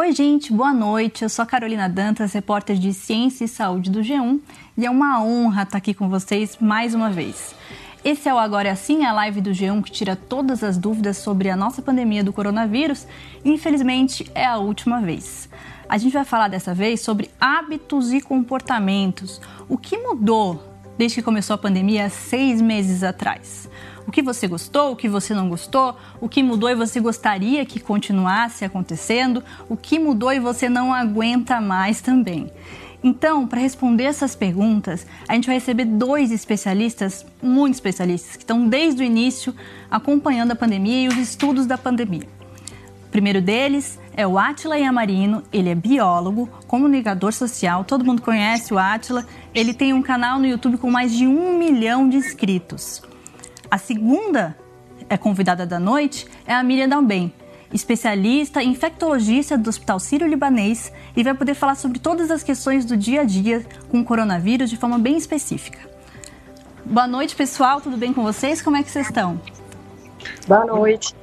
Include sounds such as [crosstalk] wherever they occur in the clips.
Oi, gente, boa noite. Eu sou a Carolina Dantas, repórter de Ciência e Saúde do G1, e é uma honra estar aqui com vocês mais uma vez. Esse é o Agora é Assim, a live do G1 que tira todas as dúvidas sobre a nossa pandemia do coronavírus, e infelizmente é a última vez. A gente vai falar dessa vez sobre hábitos e comportamentos. O que mudou desde que começou a pandemia seis meses atrás? O que você gostou, o que você não gostou, o que mudou e você gostaria que continuasse acontecendo, o que mudou e você não aguenta mais também. Então, para responder essas perguntas, a gente vai receber dois especialistas, muito especialistas, que estão desde o início acompanhando a pandemia e os estudos da pandemia. O primeiro deles é o Atila Yamarino, ele é biólogo, comunicador social, todo mundo conhece o Atila, ele tem um canal no YouTube com mais de um milhão de inscritos. A segunda é convidada da noite é a Miriam Dalben, especialista infectologista do Hospital Sírio-Libanês e vai poder falar sobre todas as questões do dia a dia com o coronavírus de forma bem específica. Boa noite, pessoal. Tudo bem com vocês? Como é que vocês estão? Boa noite.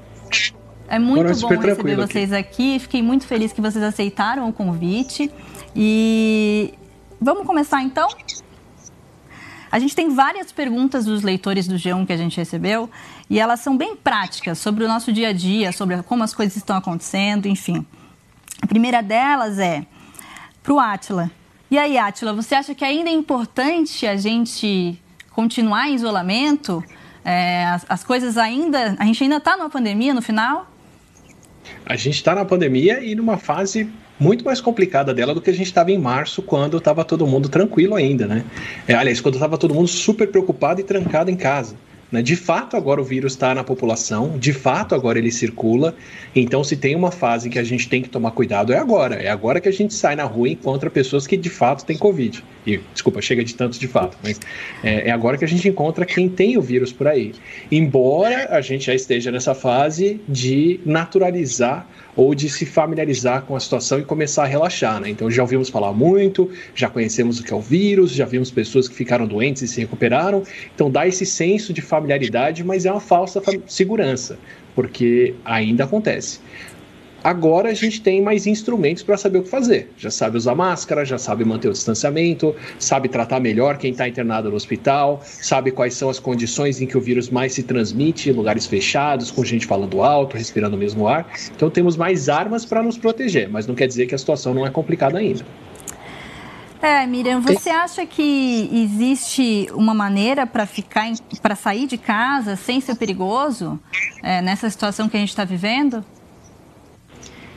É muito bom receber vocês aqui. aqui. Fiquei muito feliz que vocês aceitaram o convite. E vamos começar então? A gente tem várias perguntas dos leitores do G1 que a gente recebeu e elas são bem práticas sobre o nosso dia a dia, sobre como as coisas estão acontecendo, enfim. A primeira delas é para o Átila. E aí, Átila, você acha que ainda é importante a gente continuar em isolamento? É, as, as coisas ainda. A gente ainda está numa pandemia no final? A gente está na pandemia e numa fase muito mais complicada dela do que a gente estava em março, quando estava todo mundo tranquilo ainda, né? É, aliás, quando estava todo mundo super preocupado e trancado em casa. Né? De fato, agora o vírus está na população, de fato, agora ele circula. Então, se tem uma fase que a gente tem que tomar cuidado, é agora. É agora que a gente sai na rua e encontra pessoas que de fato têm Covid. E, desculpa, chega de tantos de fato, mas é, é agora que a gente encontra quem tem o vírus por aí. Embora a gente já esteja nessa fase de naturalizar ou de se familiarizar com a situação e começar a relaxar, né? Então já ouvimos falar muito, já conhecemos o que é o vírus, já vimos pessoas que ficaram doentes e se recuperaram. Então dá esse senso de familiaridade, mas é uma falsa segurança, porque ainda acontece. Agora a gente tem mais instrumentos para saber o que fazer. Já sabe usar máscara, já sabe manter o distanciamento, sabe tratar melhor quem está internado no hospital, sabe quais são as condições em que o vírus mais se transmite em lugares fechados, com gente falando alto, respirando o mesmo ar. Então temos mais armas para nos proteger, mas não quer dizer que a situação não é complicada ainda. É, Miriam, você acha que existe uma maneira para ficar, para sair de casa sem ser perigoso é, nessa situação que a gente está vivendo?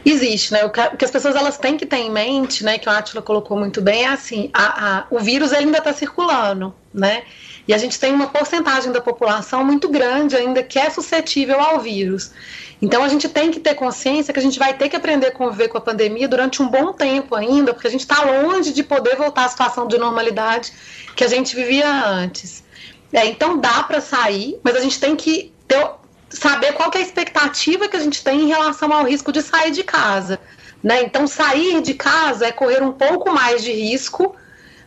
Existe, né? O que as pessoas elas têm que ter em mente, né? Que o Atila colocou muito bem, é assim: a, a, o vírus ainda está circulando, né? E a gente tem uma porcentagem da população muito grande ainda que é suscetível ao vírus. Então a gente tem que ter consciência que a gente vai ter que aprender a conviver com a pandemia durante um bom tempo ainda, porque a gente está longe de poder voltar à situação de normalidade que a gente vivia antes. É, então dá para sair, mas a gente tem que ter saber qual é a expectativa que a gente tem em relação ao risco de sair de casa. Né? Então, sair de casa é correr um pouco mais de risco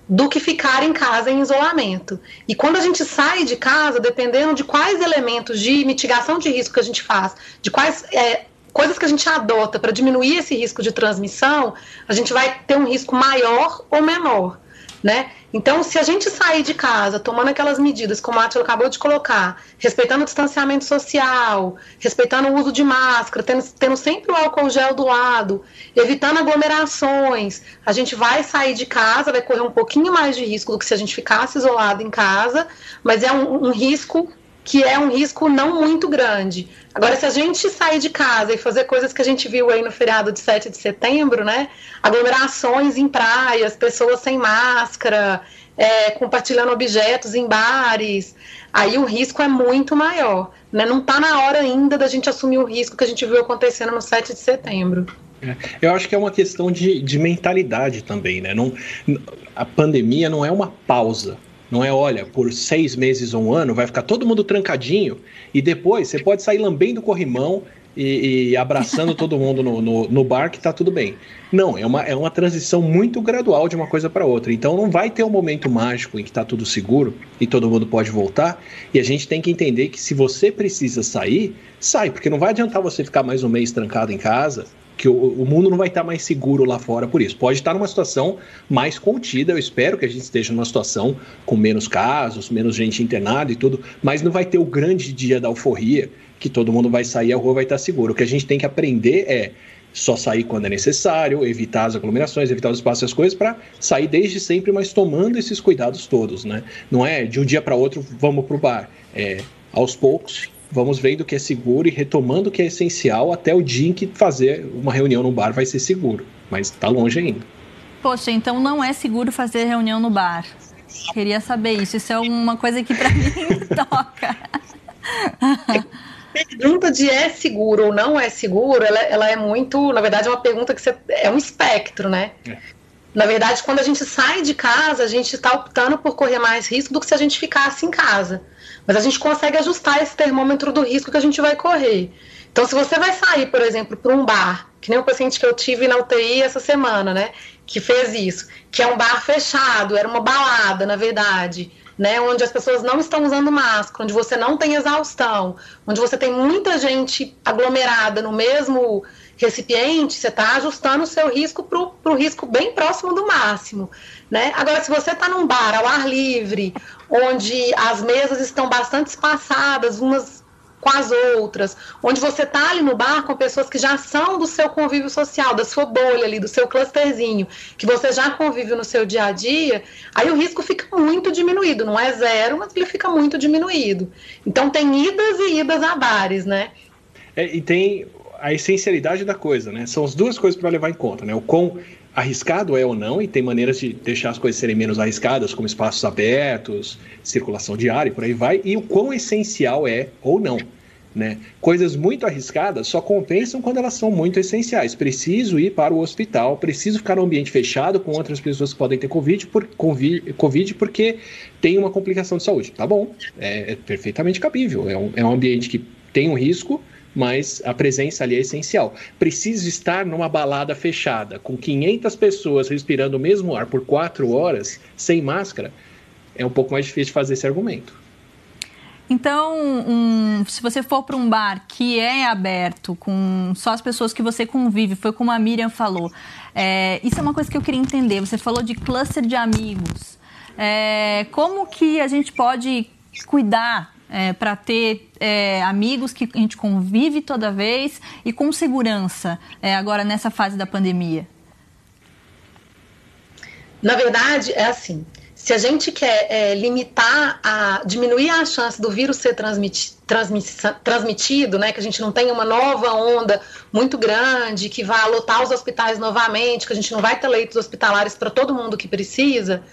do que ficar em casa em isolamento. E quando a gente sai de casa, dependendo de quais elementos de mitigação de risco que a gente faz, de quais é, coisas que a gente adota para diminuir esse risco de transmissão, a gente vai ter um risco maior ou menor né? Então, se a gente sair de casa tomando aquelas medidas, como a Atila acabou de colocar, respeitando o distanciamento social, respeitando o uso de máscara, tendo, tendo sempre o álcool gel do lado, evitando aglomerações, a gente vai sair de casa, vai correr um pouquinho mais de risco do que se a gente ficasse isolado em casa, mas é um, um risco que é um risco não muito grande. Agora, se a gente sair de casa e fazer coisas que a gente viu aí no feriado de 7 de setembro, né? Aglomerações em praias, pessoas sem máscara, é, compartilhando objetos em bares, aí o risco é muito maior. Né? Não está na hora ainda da gente assumir o risco que a gente viu acontecendo no 7 de setembro. É, eu acho que é uma questão de, de mentalidade também, né? Não, a pandemia não é uma pausa não é, olha, por seis meses ou um ano vai ficar todo mundo trancadinho e depois você pode sair lambendo o corrimão e, e abraçando todo mundo no, no, no, bar que tá tudo bem. Não, é uma, é uma transição muito gradual de uma coisa para outra. Então não vai ter um momento mágico em que tá tudo seguro e todo mundo pode voltar. E a gente tem que entender que se você precisa sair, sai, porque não vai adiantar você ficar mais um mês trancado em casa que o, o, mundo não vai estar mais seguro lá fora por isso. Pode estar numa situação mais contida, eu espero que a gente esteja numa situação com menos casos, menos gente internada e tudo, mas não vai ter o grande dia da euforia que todo mundo vai sair, a rua vai estar segura. O que a gente tem que aprender é só sair quando é necessário, evitar as aglomerações, evitar os espaços e as coisas, para sair desde sempre, mas tomando esses cuidados todos, né? Não é de um dia para outro vamos para o bar. É aos poucos, vamos vendo o que é seguro e retomando o que é essencial até o dia em que fazer uma reunião no bar vai ser seguro, mas está longe ainda. Poxa, então não é seguro fazer reunião no bar. Queria saber isso. Isso é uma coisa que para [laughs] mim toca. pergunta de é seguro ou não é seguro, ela, ela, é muito, na verdade, é uma pergunta que você, é um espectro, né? É. Na verdade, quando a gente sai de casa, a gente está optando por correr mais risco do que se a gente ficasse em casa. Mas a gente consegue ajustar esse termômetro do risco que a gente vai correr. Então, se você vai sair, por exemplo, para um bar, que nem o paciente que eu tive na UTI essa semana, né? Que fez isso, que é um bar fechado, era uma balada, na verdade né, onde as pessoas não estão usando máscara, onde você não tem exaustão, onde você tem muita gente aglomerada no mesmo recipiente, você está ajustando o seu risco para o risco bem próximo do máximo. Né? Agora, se você está num bar ao ar livre, onde as mesas estão bastante espaçadas, umas com as outras, onde você está ali no bar com pessoas que já são do seu convívio social, da sua bolha ali, do seu clusterzinho, que você já convive no seu dia a dia, aí o risco fica muito diminuído, não é zero, mas ele fica muito diminuído. Então tem idas e idas a bares, né? É, e tem a essencialidade da coisa, né? São as duas coisas para levar em conta, né? O quão arriscado é ou não, e tem maneiras de deixar as coisas serem menos arriscadas, como espaços abertos, circulação diária e por aí vai, e o quão essencial é ou não. Né? Coisas muito arriscadas só compensam quando elas são muito essenciais. Preciso ir para o hospital, preciso ficar no ambiente fechado com outras pessoas que podem ter COVID, por, COVID porque tem uma complicação de saúde. Tá bom, é, é perfeitamente cabível. É um, é um ambiente que tem um risco, mas a presença ali é essencial. Preciso estar numa balada fechada, com 500 pessoas respirando o mesmo ar por 4 horas, sem máscara, é um pouco mais difícil fazer esse argumento. Então, um, se você for para um bar que é aberto, com só as pessoas que você convive, foi como a Miriam falou, é, isso é uma coisa que eu queria entender. Você falou de cluster de amigos. É, como que a gente pode cuidar é, para ter é, amigos que a gente convive toda vez e com segurança é, agora nessa fase da pandemia? Na verdade, é assim. Se a gente quer é, limitar, a, diminuir a chance do vírus ser transmiti, transmiti, transmitido, né, que a gente não tenha uma nova onda muito grande, que vá lotar os hospitais novamente, que a gente não vai ter leitos hospitalares para todo mundo que precisa,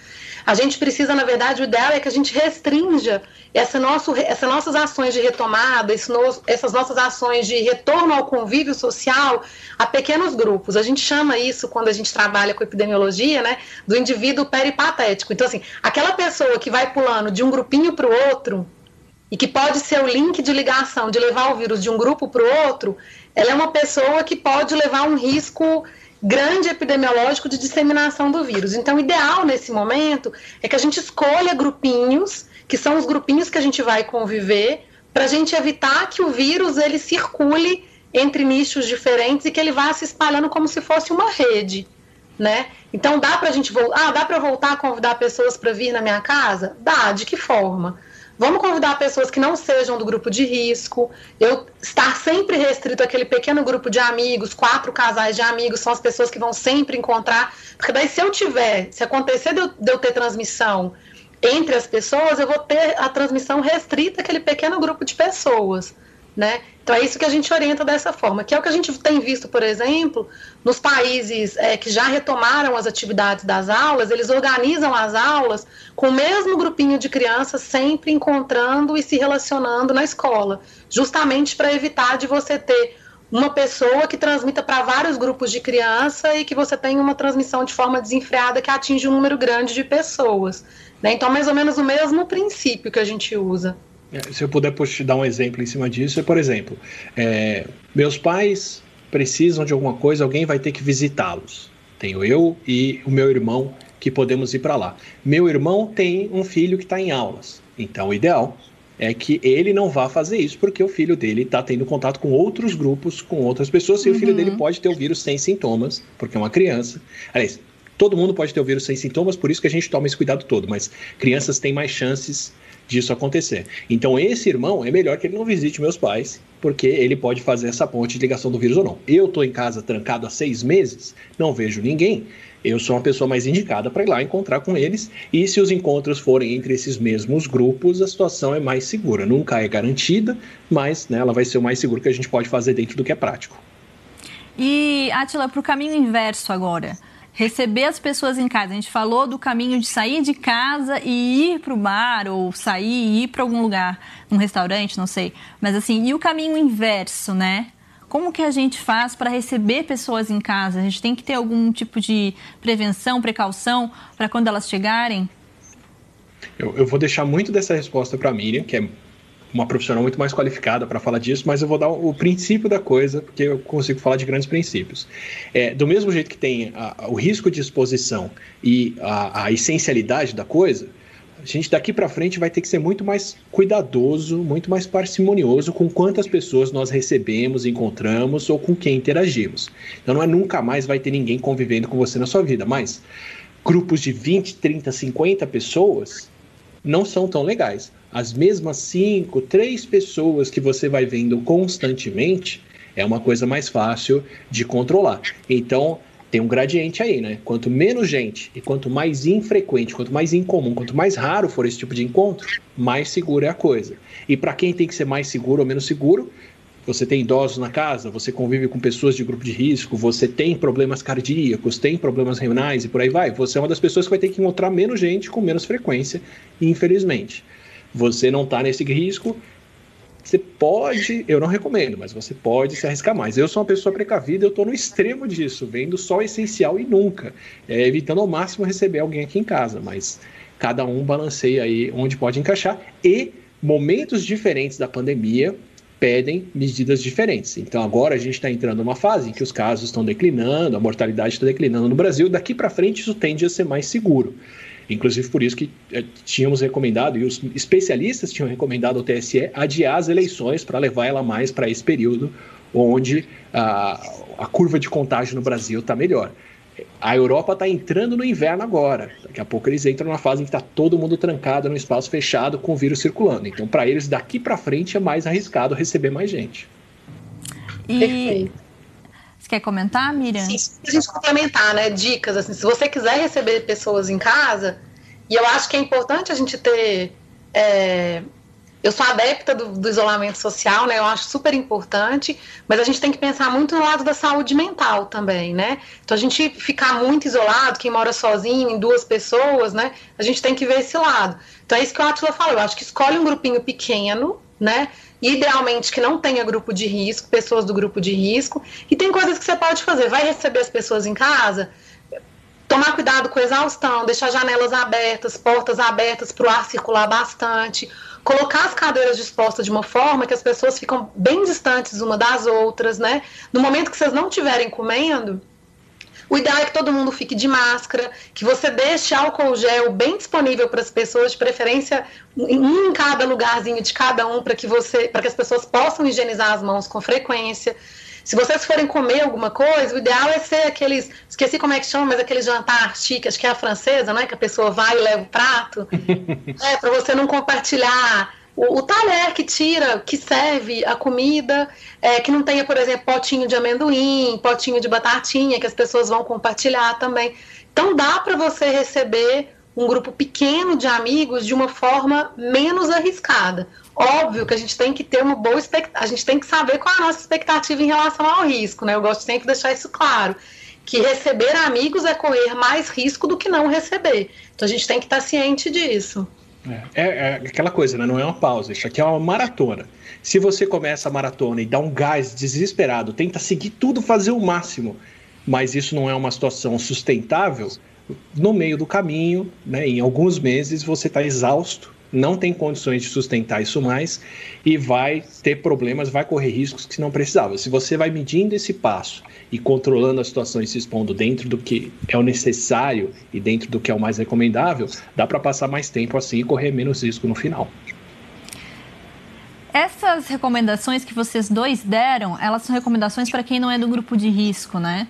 a gente precisa, na verdade, o ideal é que a gente restrinja essa nosso, essas nossas ações de retomada, essas nossas ações de retorno ao convívio social a pequenos grupos. A gente chama isso, quando a gente trabalha com epidemiologia, né, do indivíduo peripatético. Então, assim, aquela pessoa que vai pulando de um grupinho para o outro, e que pode ser o link de ligação de levar o vírus de um grupo para o outro, ela é uma pessoa que pode levar um risco grande epidemiológico de disseminação do vírus. Então, o ideal nesse momento é que a gente escolha grupinhos, que são os grupinhos que a gente vai conviver, para a gente evitar que o vírus ele circule entre nichos diferentes e que ele vá se espalhando como se fosse uma rede, né? Então dá para a gente voltar, ah, dá para voltar a convidar pessoas para vir na minha casa? Dá. De que forma? Vamos convidar pessoas que não sejam do grupo de risco. Eu estar sempre restrito àquele pequeno grupo de amigos, quatro casais de amigos, são as pessoas que vão sempre encontrar. Porque daí, se eu tiver, se acontecer de eu, de eu ter transmissão entre as pessoas, eu vou ter a transmissão restrita àquele pequeno grupo de pessoas. Né? Então é isso que a gente orienta dessa forma, que é o que a gente tem visto, por exemplo, nos países é, que já retomaram as atividades das aulas, eles organizam as aulas com o mesmo grupinho de crianças sempre encontrando e se relacionando na escola, justamente para evitar de você ter uma pessoa que transmita para vários grupos de criança e que você tenha uma transmissão de forma desenfreada que atinge um número grande de pessoas. Né? Então, mais ou menos o mesmo princípio que a gente usa. É, se eu puder te dar um exemplo em cima disso, é, por exemplo, é, meus pais precisam de alguma coisa, alguém vai ter que visitá-los. Tenho eu e o meu irmão que podemos ir para lá. Meu irmão tem um filho que está em aulas, então o ideal é que ele não vá fazer isso porque o filho dele está tendo contato com outros grupos, com outras pessoas, e uhum. o filho dele uhum. pode ter o vírus sem sintomas, porque é uma criança. Aliás, todo mundo pode ter o vírus sem sintomas, por isso que a gente toma esse cuidado todo, mas crianças têm mais chances disso acontecer. Então, esse irmão é melhor que ele não visite meus pais, porque ele pode fazer essa ponte de ligação do vírus ou não. Eu estou em casa trancado há seis meses, não vejo ninguém. Eu sou uma pessoa mais indicada para ir lá encontrar com eles. E se os encontros forem entre esses mesmos grupos, a situação é mais segura. Nunca é garantida, mas né, ela vai ser o mais seguro que a gente pode fazer dentro do que é prático. E, Atila, para o caminho inverso agora receber as pessoas em casa. A gente falou do caminho de sair de casa e ir para o bar, ou sair e ir para algum lugar, um restaurante, não sei. Mas assim, e o caminho inverso, né? Como que a gente faz para receber pessoas em casa? A gente tem que ter algum tipo de prevenção, precaução para quando elas chegarem? Eu, eu, vou deixar muito dessa resposta para a Miriam, que é uma profissional muito mais qualificada para falar disso, mas eu vou dar o princípio da coisa, porque eu consigo falar de grandes princípios. É, do mesmo jeito que tem a, o risco de exposição e a, a essencialidade da coisa, a gente daqui para frente vai ter que ser muito mais cuidadoso, muito mais parcimonioso com quantas pessoas nós recebemos, encontramos ou com quem interagimos. Então não é nunca mais vai ter ninguém convivendo com você na sua vida, mas grupos de 20, 30, 50 pessoas não são tão legais as mesmas cinco, três pessoas que você vai vendo constantemente, é uma coisa mais fácil de controlar. Então, tem um gradiente aí, né? Quanto menos gente e quanto mais infrequente, quanto mais incomum, quanto mais raro for esse tipo de encontro, mais seguro é a coisa. E para quem tem que ser mais seguro ou menos seguro, você tem idosos na casa, você convive com pessoas de grupo de risco, você tem problemas cardíacos, tem problemas renais e por aí vai. Você é uma das pessoas que vai ter que encontrar menos gente com menos frequência, infelizmente você não está nesse risco, você pode, eu não recomendo, mas você pode se arriscar mais. Eu sou uma pessoa precavida, eu estou no extremo disso, vendo só o essencial e nunca, é, evitando ao máximo receber alguém aqui em casa, mas cada um balanceia aí onde pode encaixar e momentos diferentes da pandemia pedem medidas diferentes. Então agora a gente está entrando numa fase em que os casos estão declinando, a mortalidade está declinando no Brasil. Daqui para frente isso tende a ser mais seguro. Inclusive por isso que eh, tínhamos recomendado, e os especialistas tinham recomendado ao TSE adiar as eleições para levar ela mais para esse período onde a, a curva de contágio no Brasil está melhor. A Europa está entrando no inverno agora. Daqui a pouco eles entram numa fase em que está todo mundo trancado num espaço fechado com o vírus circulando. Então, para eles, daqui para frente é mais arriscado receber mais gente. E Perfeito. Você quer comentar, Miriam? Sim, a gente complementar, né? Dicas, assim, se você quiser receber pessoas em casa, e eu acho que é importante a gente ter. É, eu sou adepta do, do, isolamento social, né? Eu acho super importante, mas a gente tem que pensar muito no lado da saúde mental também, né? Então a gente ficar muito isolado, quem mora sozinho, em duas pessoas, né? A gente tem que ver esse lado. Então é isso que o Atila falou. Eu acho que escolhe um grupinho pequeno, né? Idealmente que não tenha grupo de risco, pessoas do grupo de risco. E tem coisas que você pode fazer. Vai receber as pessoas em casa, tomar cuidado com exaustão, deixar janelas abertas, portas abertas para o ar circular bastante, colocar as cadeiras dispostas de uma forma que as pessoas ficam bem distantes uma das outras, né? No momento que vocês não estiverem comendo, o ideal é que todo mundo fique de máscara, que você deixe álcool gel bem disponível para as pessoas, de preferência um em cada lugarzinho de cada um, para que você, para que as pessoas possam higienizar as mãos com frequência. Se vocês forem comer alguma coisa, o ideal é ser aqueles, esqueci como é que chama, mas aquele jantar chique, acho que é a francesa, né? Que a pessoa vai e leva o prato. [laughs] é, para você não compartilhar o, o, talher que tira, que serve a comida, é, que não tenha, por exemplo, potinho de amendoim, potinho de batatinha, que as pessoas vão compartilhar também. Então dá para você receber um grupo pequeno de amigos de uma forma menos arriscada. Óbvio que a gente tem que ter uma boa expectativa, a gente tem que saber qual é a nossa expectativa em relação ao risco, né? Eu gosto sempre de deixar isso claro. Que receber amigos é correr mais risco do que não receber. Então a gente tem que estar ciente disso. É, é, aquela coisa, né? Não é uma pausa. Isso aqui é uma maratona. Se você começa a maratona e dá um gás desesperado, tenta seguir tudo, fazer o máximo, mas isso não é uma situação sustentável, no meio do caminho, né, em alguns meses, você está exausto não tem condições de sustentar isso mais e vai ter problemas, vai correr riscos que não precisava. Se você vai medindo esse passo e controlando a situação e se expondo dentro do que é o necessário e dentro do que é o mais recomendável, dá para passar mais tempo assim e correr menos risco no final. Essas recomendações que vocês dois deram, elas são recomendações para quem não é do grupo de risco, né?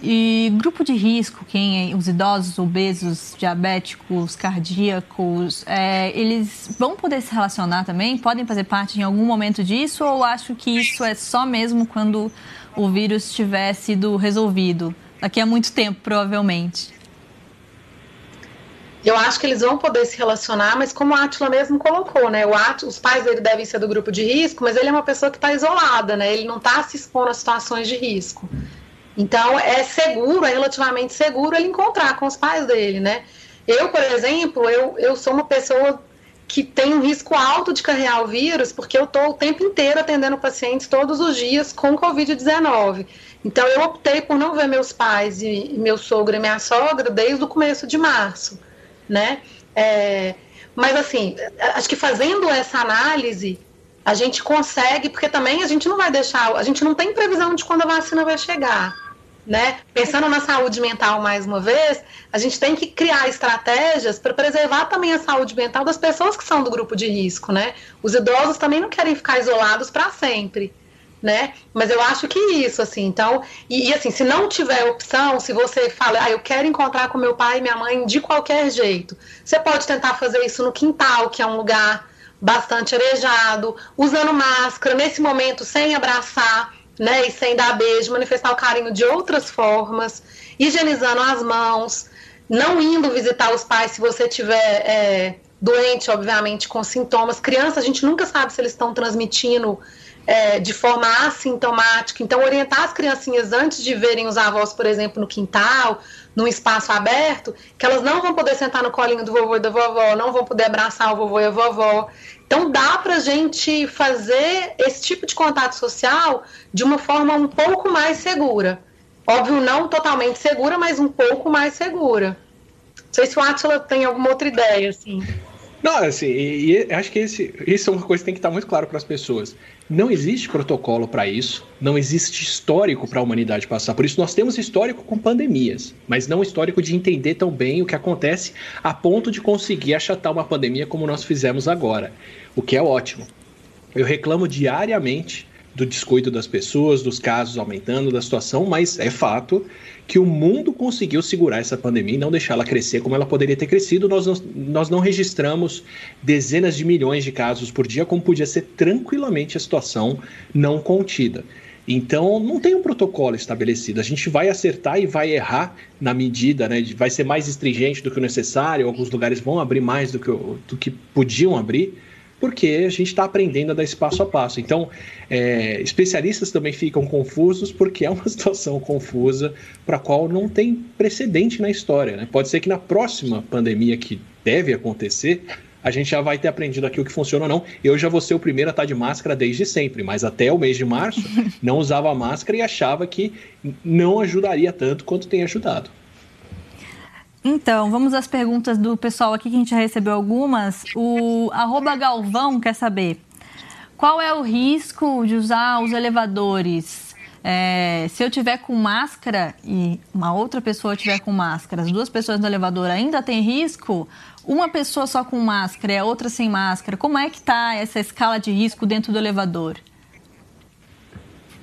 E grupo de risco, quem é, os idosos, obesos, diabéticos, cardíacos, é, eles vão poder se relacionar também? Podem fazer parte em algum momento disso? Ou acho que isso é só mesmo quando o vírus tiver sido resolvido? Daqui a muito tempo, provavelmente. Eu acho que eles vão poder se relacionar, mas como a Atila mesmo colocou, né? O Atila, os pais dele devem ser do grupo de risco, mas ele é uma pessoa que está isolada, né? Ele não está se expondo a situações de risco. Então é seguro, é relativamente seguro ele encontrar com os pais dele, né? Eu, por exemplo, eu, eu sou uma pessoa que tem um risco alto de carregar o vírus, porque eu estou o tempo inteiro atendendo pacientes todos os dias com Covid-19. Então eu optei por não ver meus pais e, meu sogro e minha sogra desde o começo de março né? É, mas assim, acho que fazendo essa análise, a gente consegue, porque também a gente não vai deixar, a gente não tem previsão de quando a vacina vai chegar. Né? Pensando na saúde mental mais uma vez, a gente tem que criar estratégias para preservar também a saúde mental das pessoas que são do grupo de risco, né? Os idosos também não querem ficar isolados para sempre né? Mas eu acho que isso, assim, então, e, e, assim, se não tiver opção, se você fala, ah, eu quero encontrar com meu pai e minha mãe de qualquer jeito, você pode tentar fazer isso no quintal, que é um lugar bastante arejado, usando máscara, nesse momento sem abraçar, né, e sem dar beijo, manifestar o carinho de outras formas, higienizando as mãos, não indo visitar os pais se você tiver é, doente, obviamente, com sintomas. Criança, a gente nunca sabe se eles estão transmitindo é, de forma assintomática. Então, orientar as criancinhas antes de verem os avós, por exemplo, no quintal, num espaço aberto, que elas não vão poder sentar no colinho do vovô e da vovó, não vão poder abraçar o vovô e a vovó. Então, dá para a gente fazer esse tipo de contato social de uma forma um pouco mais segura. Óbvio, não totalmente segura, mas um pouco mais segura. Não sei se o Atila tem alguma outra ideia, assim. Não, assim, e, e acho que esse, isso é uma coisa que tem que estar muito claro para as pessoas. Não existe protocolo para isso, não existe histórico para a humanidade passar. Por isso nós temos histórico com pandemias, mas não histórico de entender tão bem o que acontece a ponto de conseguir achatar uma pandemia como nós fizemos agora, o que é ótimo. Eu reclamo diariamente do descuido das pessoas, dos casos aumentando, da situação, mas é fato que o mundo conseguiu segurar essa pandemia e não deixá-la crescer como ela poderia ter crescido. Nós não, nós não registramos dezenas de milhões de casos por dia, como podia ser tranquilamente a situação não contida. Então, não tem um protocolo estabelecido. A gente vai acertar e vai errar na medida, né? Vai ser mais estringente do que o necessário, alguns lugares vão abrir mais do que, do que podiam abrir porque a gente está aprendendo a dar esse passo a passo. Então, é, especialistas também ficam confusos porque é uma [laughs] situação confusa para a qual não tem precedente na história. Né? Pode ser que na próxima pandemia que deve acontecer, a gente já vai ter aprendido aqui o que funciona ou não. Eu já vou ser o primeiro a estar tá de máscara desde sempre, mas até o mês de março [laughs] não usava máscara e achava que não ajudaria tanto quanto tem ajudado. Então, vamos às perguntas do pessoal aqui, que a gente já recebeu algumas. O Galvão quer saber qual é o risco de usar os elevadores? É, se eu tiver com máscara e uma outra pessoa tiver com máscara, as duas pessoas no elevador ainda tem risco? Uma pessoa só com máscara e a outra sem máscara, como é que está essa escala de risco dentro do elevador?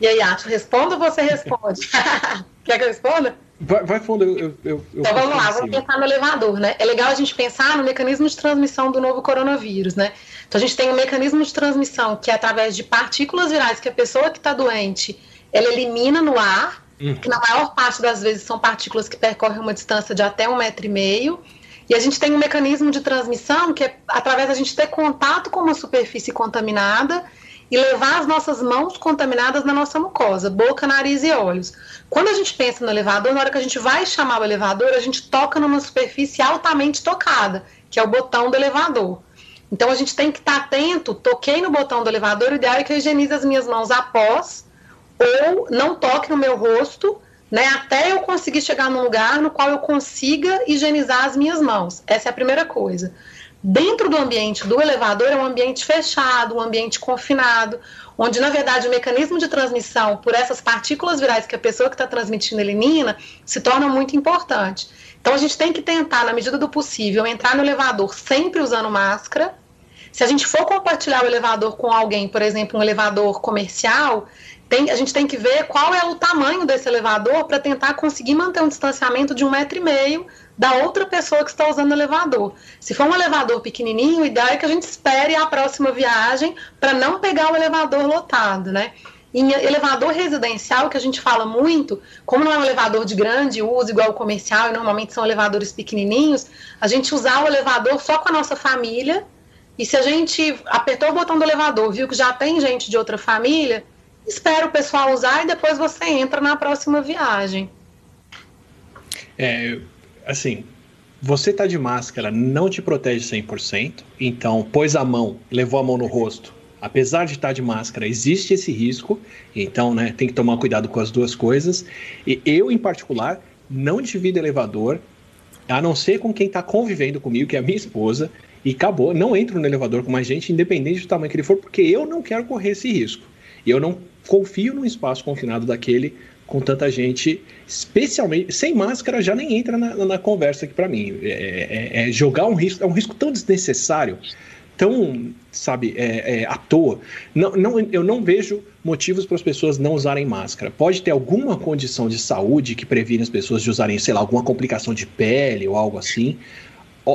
E aí, Ato, responda ou você responde? [laughs] Quer que eu responda? Vai, vai fundo, eu, eu, eu Então vamos lá, vamos pensar no elevador, né? É legal a gente pensar no mecanismo de transmissão do novo coronavírus, né? Então a gente tem um mecanismo de transmissão que é através de partículas virais que a pessoa que está doente ela elimina no ar, hum. que na maior parte das vezes são partículas que percorrem uma distância de até um metro e meio. E a gente tem um mecanismo de transmissão que é através da gente ter contato com uma superfície contaminada e levar as nossas mãos contaminadas na nossa mucosa, boca, nariz e olhos. Quando a gente pensa no elevador, na hora que a gente vai chamar o elevador, a gente toca numa superfície altamente tocada, que é o botão do elevador. Então a gente tem que estar atento, toquei no botão do elevador, o ideal é que eu higienize as minhas mãos após, ou não toque no meu rosto, né, até eu conseguir chegar num lugar no qual eu consiga higienizar as minhas mãos. Essa é a primeira coisa. Dentro do ambiente do elevador é um ambiente fechado, um ambiente confinado, onde na verdade o mecanismo de transmissão por essas partículas virais que a pessoa que está transmitindo elimina se torna muito importante. Então a gente tem que tentar, na medida do possível, entrar no elevador sempre usando máscara. Se a gente for compartilhar o elevador com alguém, por exemplo, um elevador comercial, tem, a gente tem que ver qual é o tamanho desse elevador para tentar conseguir manter um distanciamento de um metro e meio da outra pessoa que está usando o elevador. Se for um elevador pequenininho, o ideal é que a gente espere a próxima viagem para não pegar o elevador lotado, né? Em elevador residencial, que a gente fala muito, como não é um elevador de grande uso igual o comercial, e normalmente são elevadores pequenininhos, a gente usar o elevador só com a nossa família. E se a gente apertou o botão do elevador, viu que já tem gente de outra família, espera o pessoal usar e depois você entra na próxima viagem. É, assim, você tá de máscara, não te protege 100%, então pôs a mão, levou a mão no rosto, apesar de estar de máscara, existe esse risco, então né, tem que tomar cuidado com as duas coisas. E eu, em particular, não divido elevador, a não ser com quem está convivendo comigo, que é a minha esposa, e acabou. Não entro no elevador com mais gente, independente do tamanho que ele for, porque eu não quero correr esse risco. E eu não confio num espaço confinado daquele com tanta gente, especialmente sem máscara, já nem entra na, na conversa aqui para mim. É, é, é, jogar um risco, é um risco tão desnecessário tão, sabe, é, é, à toa. Não, não, eu não vejo motivos para as pessoas não usarem máscara. Pode ter alguma condição de saúde que previne as pessoas de usarem, sei lá, alguma complicação de pele ou algo assim,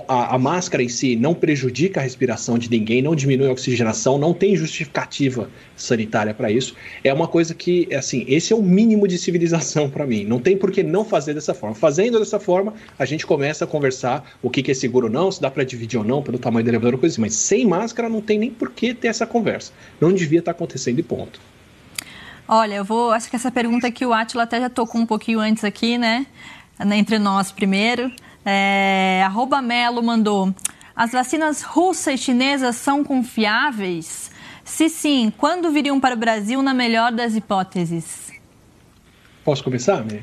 a, a, máscara em si não prejudica a respiração de ninguém, não diminui a oxigenação, não tem justificativa sanitária para isso. É uma coisa que, assim, esse é o mínimo de civilização para mim. Não tem por que não fazer dessa forma. Fazendo dessa forma, a gente começa a conversar o que, que é seguro ou não, se dá para dividir ou não, pelo tamanho do elevador, coisa assim. Mas sem máscara não tem nem por que ter essa conversa. Não devia estar tá acontecendo e ponto. Olha, eu vou. Acho que essa pergunta que o Atila até já tocou um pouquinho antes aqui, né? Entre nós primeiro. É, arroba Melo mandou. As vacinas russa e chinesas são confiáveis? Se sim, quando viriam para o Brasil na melhor das hipóteses? Posso começar, Mê?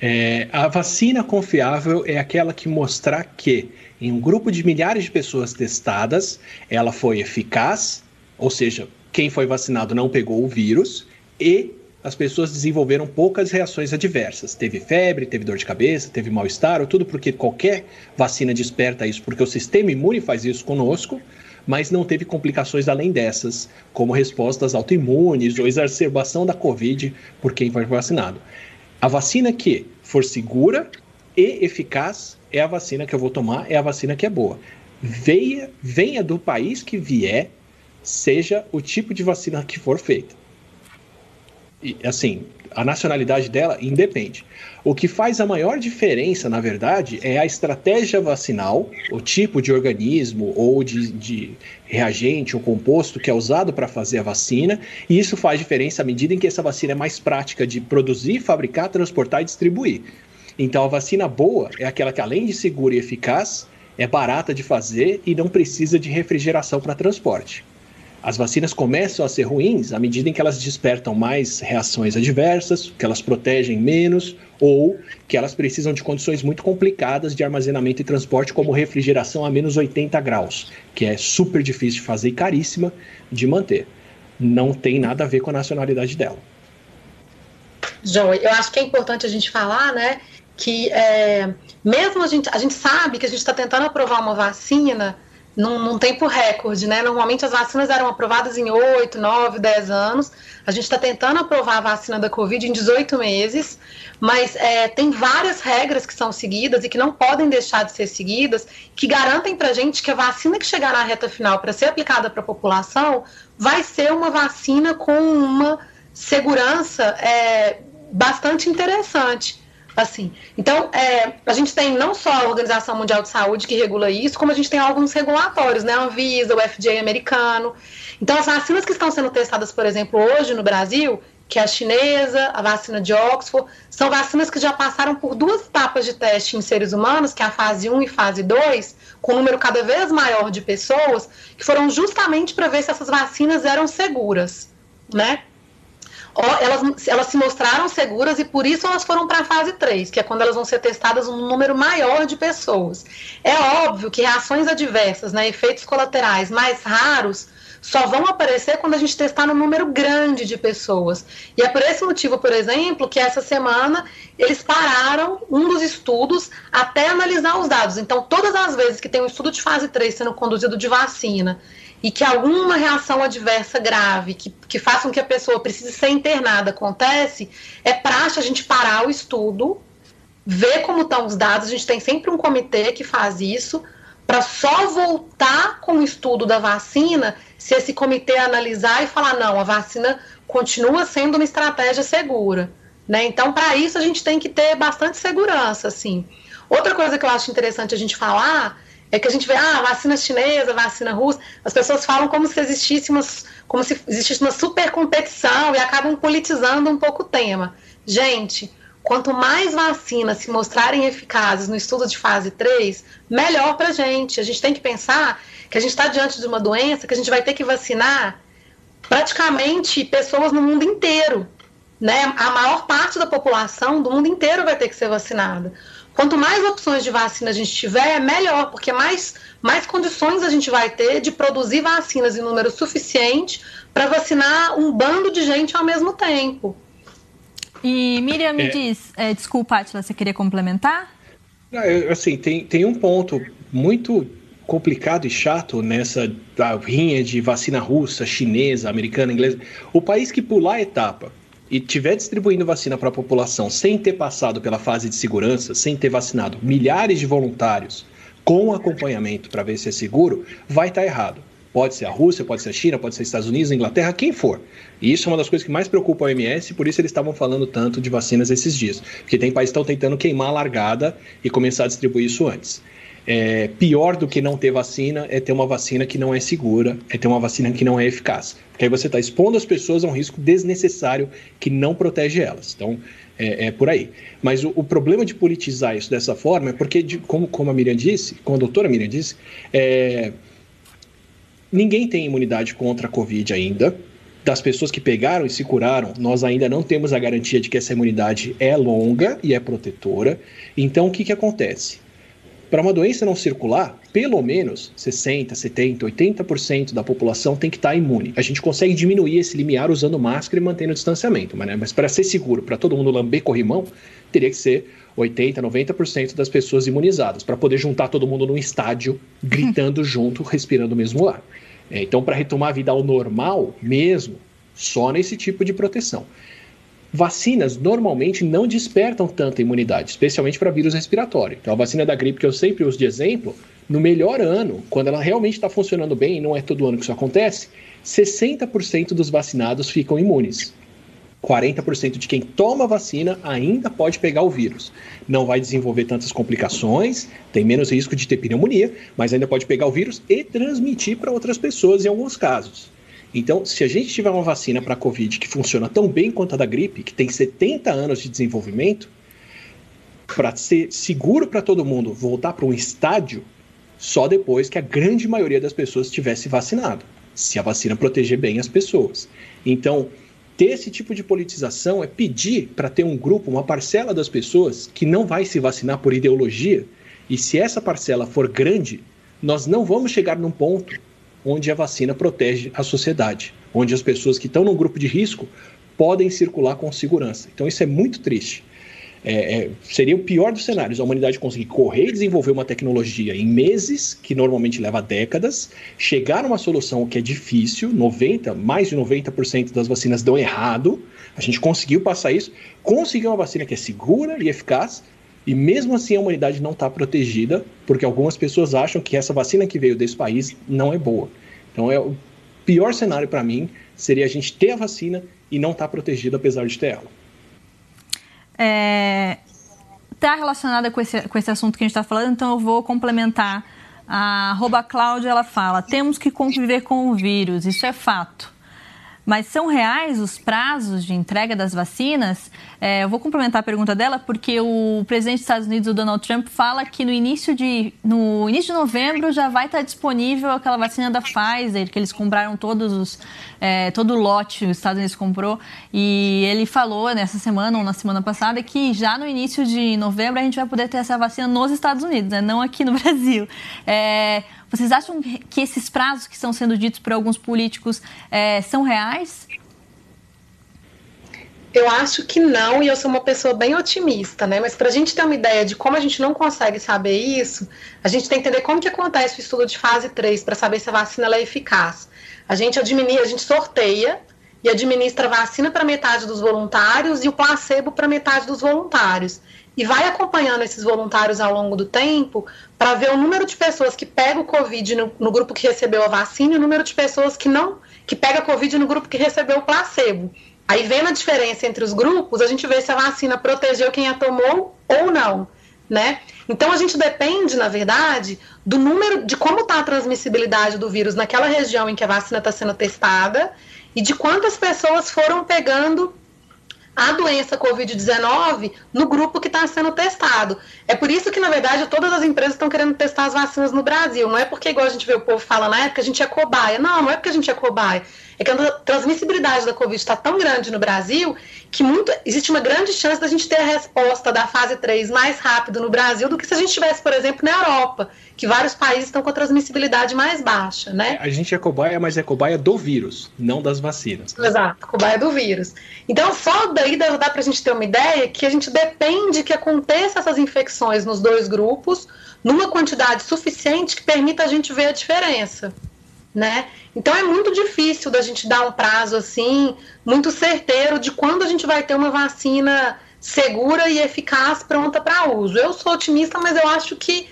É, a vacina confiável é aquela que mostrar que, em um grupo de milhares de pessoas testadas, ela foi eficaz, ou seja, quem foi vacinado não pegou o vírus, e as pessoas desenvolveram poucas reações adversas. Teve febre, teve dor de cabeça, teve mal-estar, tudo porque qualquer vacina desperta isso, porque o sistema imune faz isso conosco, mas não teve complicações além dessas, como respostas autoimunes ou exacerbação da Covid por quem foi vacinado. A vacina que for segura e eficaz é a vacina que eu vou tomar, é a vacina que é boa. Venha, venha do país que vier, seja o tipo de vacina que for feita assim, a nacionalidade dela independe. O que faz a maior diferença, na verdade, é a estratégia vacinal, o tipo de organismo ou de, de reagente ou composto que é usado para fazer a vacina, e isso faz diferença à medida em que essa vacina é mais prática de produzir, fabricar, transportar e distribuir. Então, a vacina boa é aquela que, além de segura e eficaz, é barata de fazer e não precisa de refrigeração para transporte. As vacinas começam a ser ruins à medida em que elas despertam mais reações adversas, que elas protegem menos ou que elas precisam de condições muito complicadas de armazenamento e transporte, como refrigeração a menos 80 graus, que é super difícil de fazer e caríssima de manter. Não tem nada a ver com a nacionalidade dela. Joy, eu acho que é importante a gente falar, né, que é, mesmo a gente, a gente sabe que a gente está tentando aprovar uma vacina num, num, tempo recorde, né? Normalmente as vacinas eram aprovadas em 8, 9, 10 anos. A gente está tentando aprovar a vacina da Covid em 18 meses, mas é, tem várias regras que são seguidas e que não podem deixar de ser seguidas, que garantem para a gente que a vacina que chegar na reta final para ser aplicada para a população vai ser uma vacina com uma segurança é, bastante interessante. Assim, então, é, a gente tem não só a Organização Mundial de Saúde que regula isso, como a gente tem alguns regulatórios, né? A Anvisa, o FDA americano. Então, as vacinas que estão sendo testadas, por exemplo, hoje no Brasil, que é a chinesa, a vacina de Oxford, são vacinas que já passaram por duas etapas de teste em seres humanos, que é a fase 1 e fase 2, com um número cada vez maior de pessoas, que foram justamente para ver se essas vacinas eram seguras, né? Elas, elas se mostraram seguras e por isso elas foram para a fase 3, que é quando elas vão ser testadas um número maior de pessoas. É óbvio que reações adversas, né, efeitos colaterais mais raros, só vão aparecer quando a gente testar no número grande de pessoas. E é por esse motivo, por exemplo, que essa semana eles pararam um dos estudos até analisar os dados. Então, todas as vezes que tem um estudo de fase 3 sendo conduzido de vacina e que alguma reação adversa grave, que, que faça com que a pessoa precise ser internada, acontece, é praxe a gente parar o estudo, ver como estão os dados. A gente tem sempre um comitê que faz isso, para só voltar com o estudo da vacina se esse comitê analisar e falar: não, a vacina continua sendo uma estratégia segura. Né? Então, para isso, a gente tem que ter bastante segurança. Assim. Outra coisa que eu acho interessante a gente falar é que a gente vê, ah, vacina chinesa, vacina russa, as pessoas falam como se existisse uma, como se existisse uma super competição e acabam politizando um pouco o tema. Gente, quanto mais vacinas se mostrarem eficazes no estudo de fase 3, melhor para a gente. A gente tem que pensar que a gente está diante de uma doença que a gente vai ter que vacinar praticamente pessoas no mundo inteiro. Né? A maior parte da população do mundo inteiro vai ter que ser vacinada. Quanto mais opções de vacina a gente tiver, melhor, porque mais, mais condições a gente vai ter de produzir vacinas em número suficiente para vacinar um bando de gente ao mesmo tempo. E Miriam, me é... diz, é, desculpa, Atila, você queria complementar? Assim, tem, tem um ponto muito complicado e chato nessa rinha de vacina russa, chinesa, americana, inglesa. O país que pular a etapa e tiver distribuindo vacina para a população sem ter passado pela fase de segurança, sem ter vacinado milhares de voluntários com acompanhamento para ver se é seguro, vai estar tá errado. Pode ser a Rússia, pode ser a China, pode ser os Estados Unidos, Inglaterra, quem for. E isso é uma das coisas que mais preocupa a OMS, por isso eles estavam falando tanto de vacinas esses dias. Porque tem países que estão tentando queimar a largada e começar a distribuir isso antes. É, pior do que não ter vacina é ter uma vacina que não é segura, é ter uma vacina que não é eficaz. Porque aí você está expondo as pessoas a um risco desnecessário que não protege elas. Então, é, é por aí. Mas o, o, problema de politizar isso dessa forma é porque, de, como, como a Miriam disse, como a doutora Miriam disse, é, ninguém tem imunidade contra a Covid ainda. Das pessoas que pegaram e se curaram, nós ainda não temos a garantia de que essa imunidade é longa e é protetora. Então, o que, que acontece? Para uma doença não circular, pelo menos 60, 70, 80% da população tem que estar tá imune. A gente consegue diminuir esse limiar usando máscara e mantendo o distanciamento, mas, né? mas para ser seguro, para todo mundo lamber corrimão, teria que ser 80, 90% das pessoas imunizadas, para poder juntar todo mundo num estádio, [laughs] gritando junto, respirando o mesmo ar. É, então, para retomar a vida ao normal mesmo, só nesse tipo de proteção. Vacinas normalmente não despertam tanta imunidade, especialmente para vírus respiratório. Então, a vacina da gripe, que eu sempre uso de exemplo, no melhor ano, quando ela realmente está funcionando bem, e não é todo ano que isso acontece, 60% dos vacinados ficam imunes. 40% de quem toma vacina ainda pode pegar o vírus. Não vai desenvolver tantas complicações, tem menos risco de ter pneumonia, mas ainda pode pegar o vírus e transmitir para outras pessoas em alguns casos. Então, se a gente tiver uma vacina para a Covid que funciona tão bem quanto a da gripe, que tem 70 anos de desenvolvimento, para ser seguro para todo mundo voltar para um estádio, só depois que a grande maioria das pessoas tivesse vacinado, se a vacina proteger bem as pessoas. Então, ter esse tipo de politização é pedir para ter um grupo, uma parcela das pessoas que não vai se vacinar por ideologia, e se essa parcela for grande, nós não vamos chegar num ponto onde a vacina protege a sociedade, onde as pessoas que estão no grupo de risco podem circular com segurança. Então isso é muito triste. É, é, seria o pior dos cenários, a humanidade conseguir correr e desenvolver uma tecnologia em meses, que normalmente leva décadas, chegar a uma solução que é difícil, 90, mais de 90% das vacinas dão errado, a gente conseguiu passar isso, conseguir uma vacina que é segura e eficaz, e mesmo assim a humanidade não está protegida, porque algumas pessoas acham que essa vacina que veio desse país não é boa. Então é o pior cenário para mim seria a gente ter a vacina e não estar tá protegido apesar de ter ela. É, tá relacionada com esse, com esse assunto que a gente está falando, então eu vou complementar. A Cláudia, ela fala, temos que conviver com o vírus, isso é fato. Mas são reais os prazos de entrega das vacinas? É, eu vou complementar a pergunta dela porque o presidente dos Estados Unidos, o Donald Trump, fala que no início de, no início de novembro já vai estar disponível aquela vacina da Pfizer, que eles compraram todos os, é, todo o lote, os Estados Unidos comprou. E ele falou nessa semana ou na semana passada que já no início de novembro a gente vai poder ter essa vacina nos Estados Unidos, né? não aqui no [laughs] Brasil. É, vocês acham que esses prazos que estão sendo ditos por alguns políticos é, são reais? Eu acho que não, e eu sou uma pessoa bem otimista, né? Mas para a gente ter uma ideia de como a gente não consegue saber isso, a gente tem que entender como que acontece o estudo de fase 3 para saber se a vacina é eficaz. A gente administra, a gente sorteia e administra vacina para metade dos voluntários e o placebo para metade dos voluntários. E vai acompanhando esses voluntários ao longo do tempo para ver o número de pessoas que pega o Covid no, no, grupo que recebeu a vacina e o número de pessoas que não que pega Covid no grupo que recebeu o placebo. Aí, vendo a diferença entre os grupos, a gente vê se a vacina protegeu quem a tomou ou não, né? Então, a gente depende, na verdade, do número, de como está a transmissibilidade do vírus naquela região em que a vacina está sendo testada e de quantas pessoas foram pegando a doença Covid-19 no grupo que está sendo testado. É por isso que, na verdade, todas as empresas estão querendo testar as vacinas no Brasil. Não é porque, igual a gente vê o povo falando, na época a gente é cobaia. Não, não é porque a gente é cobaia é que a transmissibilidade da Covid está tão grande no Brasil que muito, existe uma grande chance da gente ter a resposta da fase 3 mais rápido no Brasil do que se a gente tivesse, por exemplo, na Europa, que vários países estão com a transmissibilidade mais baixa, né? A gente é cobaia, mas é cobaia do vírus, não das vacinas. Exato, cobaia do vírus. Então, só daí dá para a gente ter uma ideia que a gente depende que aconteça essas infecções nos dois grupos numa quantidade suficiente que permita a gente ver a diferença né? Então é muito difícil da gente dar um prazo assim, muito certeiro de quando a gente vai ter uma vacina segura e eficaz pronta para uso. Eu sou otimista, mas eu acho que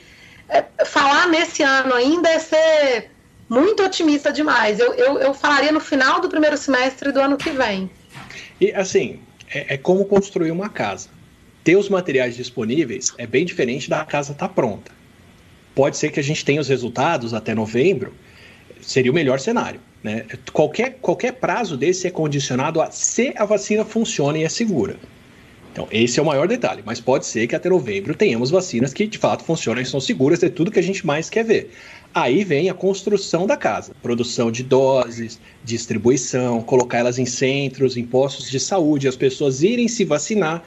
é, falar nesse ano ainda é ser muito otimista demais. Eu, eu, eu, falaria no final do primeiro semestre do ano que vem. E assim, é, é como construir uma casa. Ter os materiais disponíveis é bem diferente da casa estar tá pronta. Pode ser que a gente tenha os resultados até novembro, seria o melhor cenário. Né? Qualquer, qualquer prazo desse é condicionado a se a vacina funciona e é segura. Então, esse é o maior detalhe, mas pode ser que até novembro tenhamos vacinas que de fato funcionam e são seguras, é tudo que a gente mais quer ver. Aí vem a construção da casa, produção de doses, distribuição, colocar elas em centros, em postos de saúde, as pessoas irem se vacinar.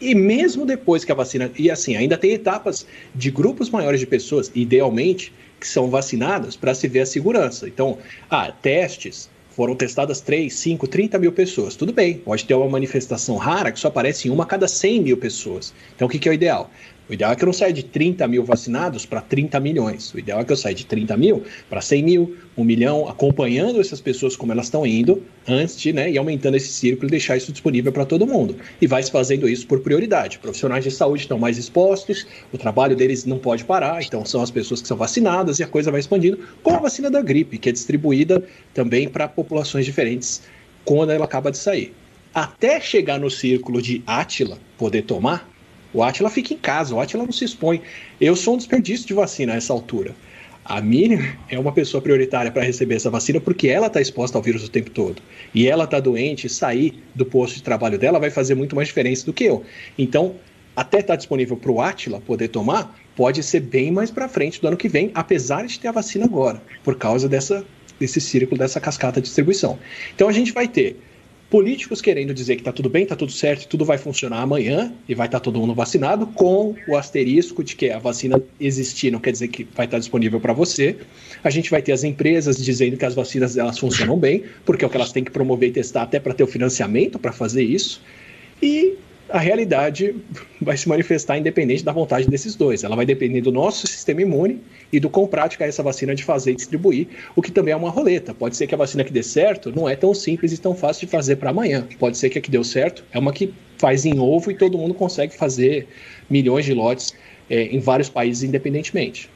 E mesmo depois que a vacina. E assim, ainda tem etapas de grupos maiores de pessoas, idealmente, que são vacinadas para se ver a segurança. Então, ah, testes, foram testadas 3, 5, 30 mil pessoas. Tudo bem, pode ter uma manifestação rara que só aparece em uma a cada 100 mil pessoas. Então, o que, que é o ideal? O ideal é que eu não saia de 30 mil vacinados para 30 milhões. O ideal é que eu saia de 30 mil para 100 mil, 1 milhão, acompanhando essas pessoas como elas estão indo, antes de, né, e aumentando esse círculo e deixar isso disponível para todo mundo. E vai se fazendo isso por prioridade. Profissionais de saúde estão mais expostos, o trabalho deles não pode parar, então são as pessoas que são vacinadas e a coisa vai expandindo, como a vacina da gripe, que é distribuída também para populações diferentes quando ela acaba de sair. Até chegar no círculo de Átila poder tomar, o Atila fica em casa, o Atila não se expõe. Eu sou um desperdício de vacina a essa altura. A Miriam é uma pessoa prioritária para receber essa vacina porque ela está exposta ao vírus o tempo todo. E ela está doente, sair do posto de trabalho dela vai fazer muito mais diferença do que eu. Então, até estar tá disponível para o Atila poder tomar, pode ser bem mais para frente do ano que vem, apesar de ter a vacina agora, por causa dessa, desse círculo, dessa cascata de distribuição. Então, a gente vai ter políticos querendo dizer que está tudo bem, está tudo certo, tudo vai funcionar amanhã e vai estar tá todo mundo vacinado, com o asterisco de que a vacina existir não quer dizer que vai estar tá disponível para você. A gente vai ter as empresas dizendo que as vacinas elas funcionam bem, porque é o que elas têm que promover e testar até para ter o financiamento para fazer isso. E a realidade vai se manifestar independente da vontade desses dois. Ela vai depender do nosso sistema imune e do quão prática é essa vacina de fazer e distribuir, o que também é uma roleta. Pode ser que a vacina que dê certo não é tão simples e tão fácil de fazer para amanhã. Pode ser que a que deu certo é uma que faz em ovo e todo mundo consegue fazer milhões de lotes é, em vários países independentemente.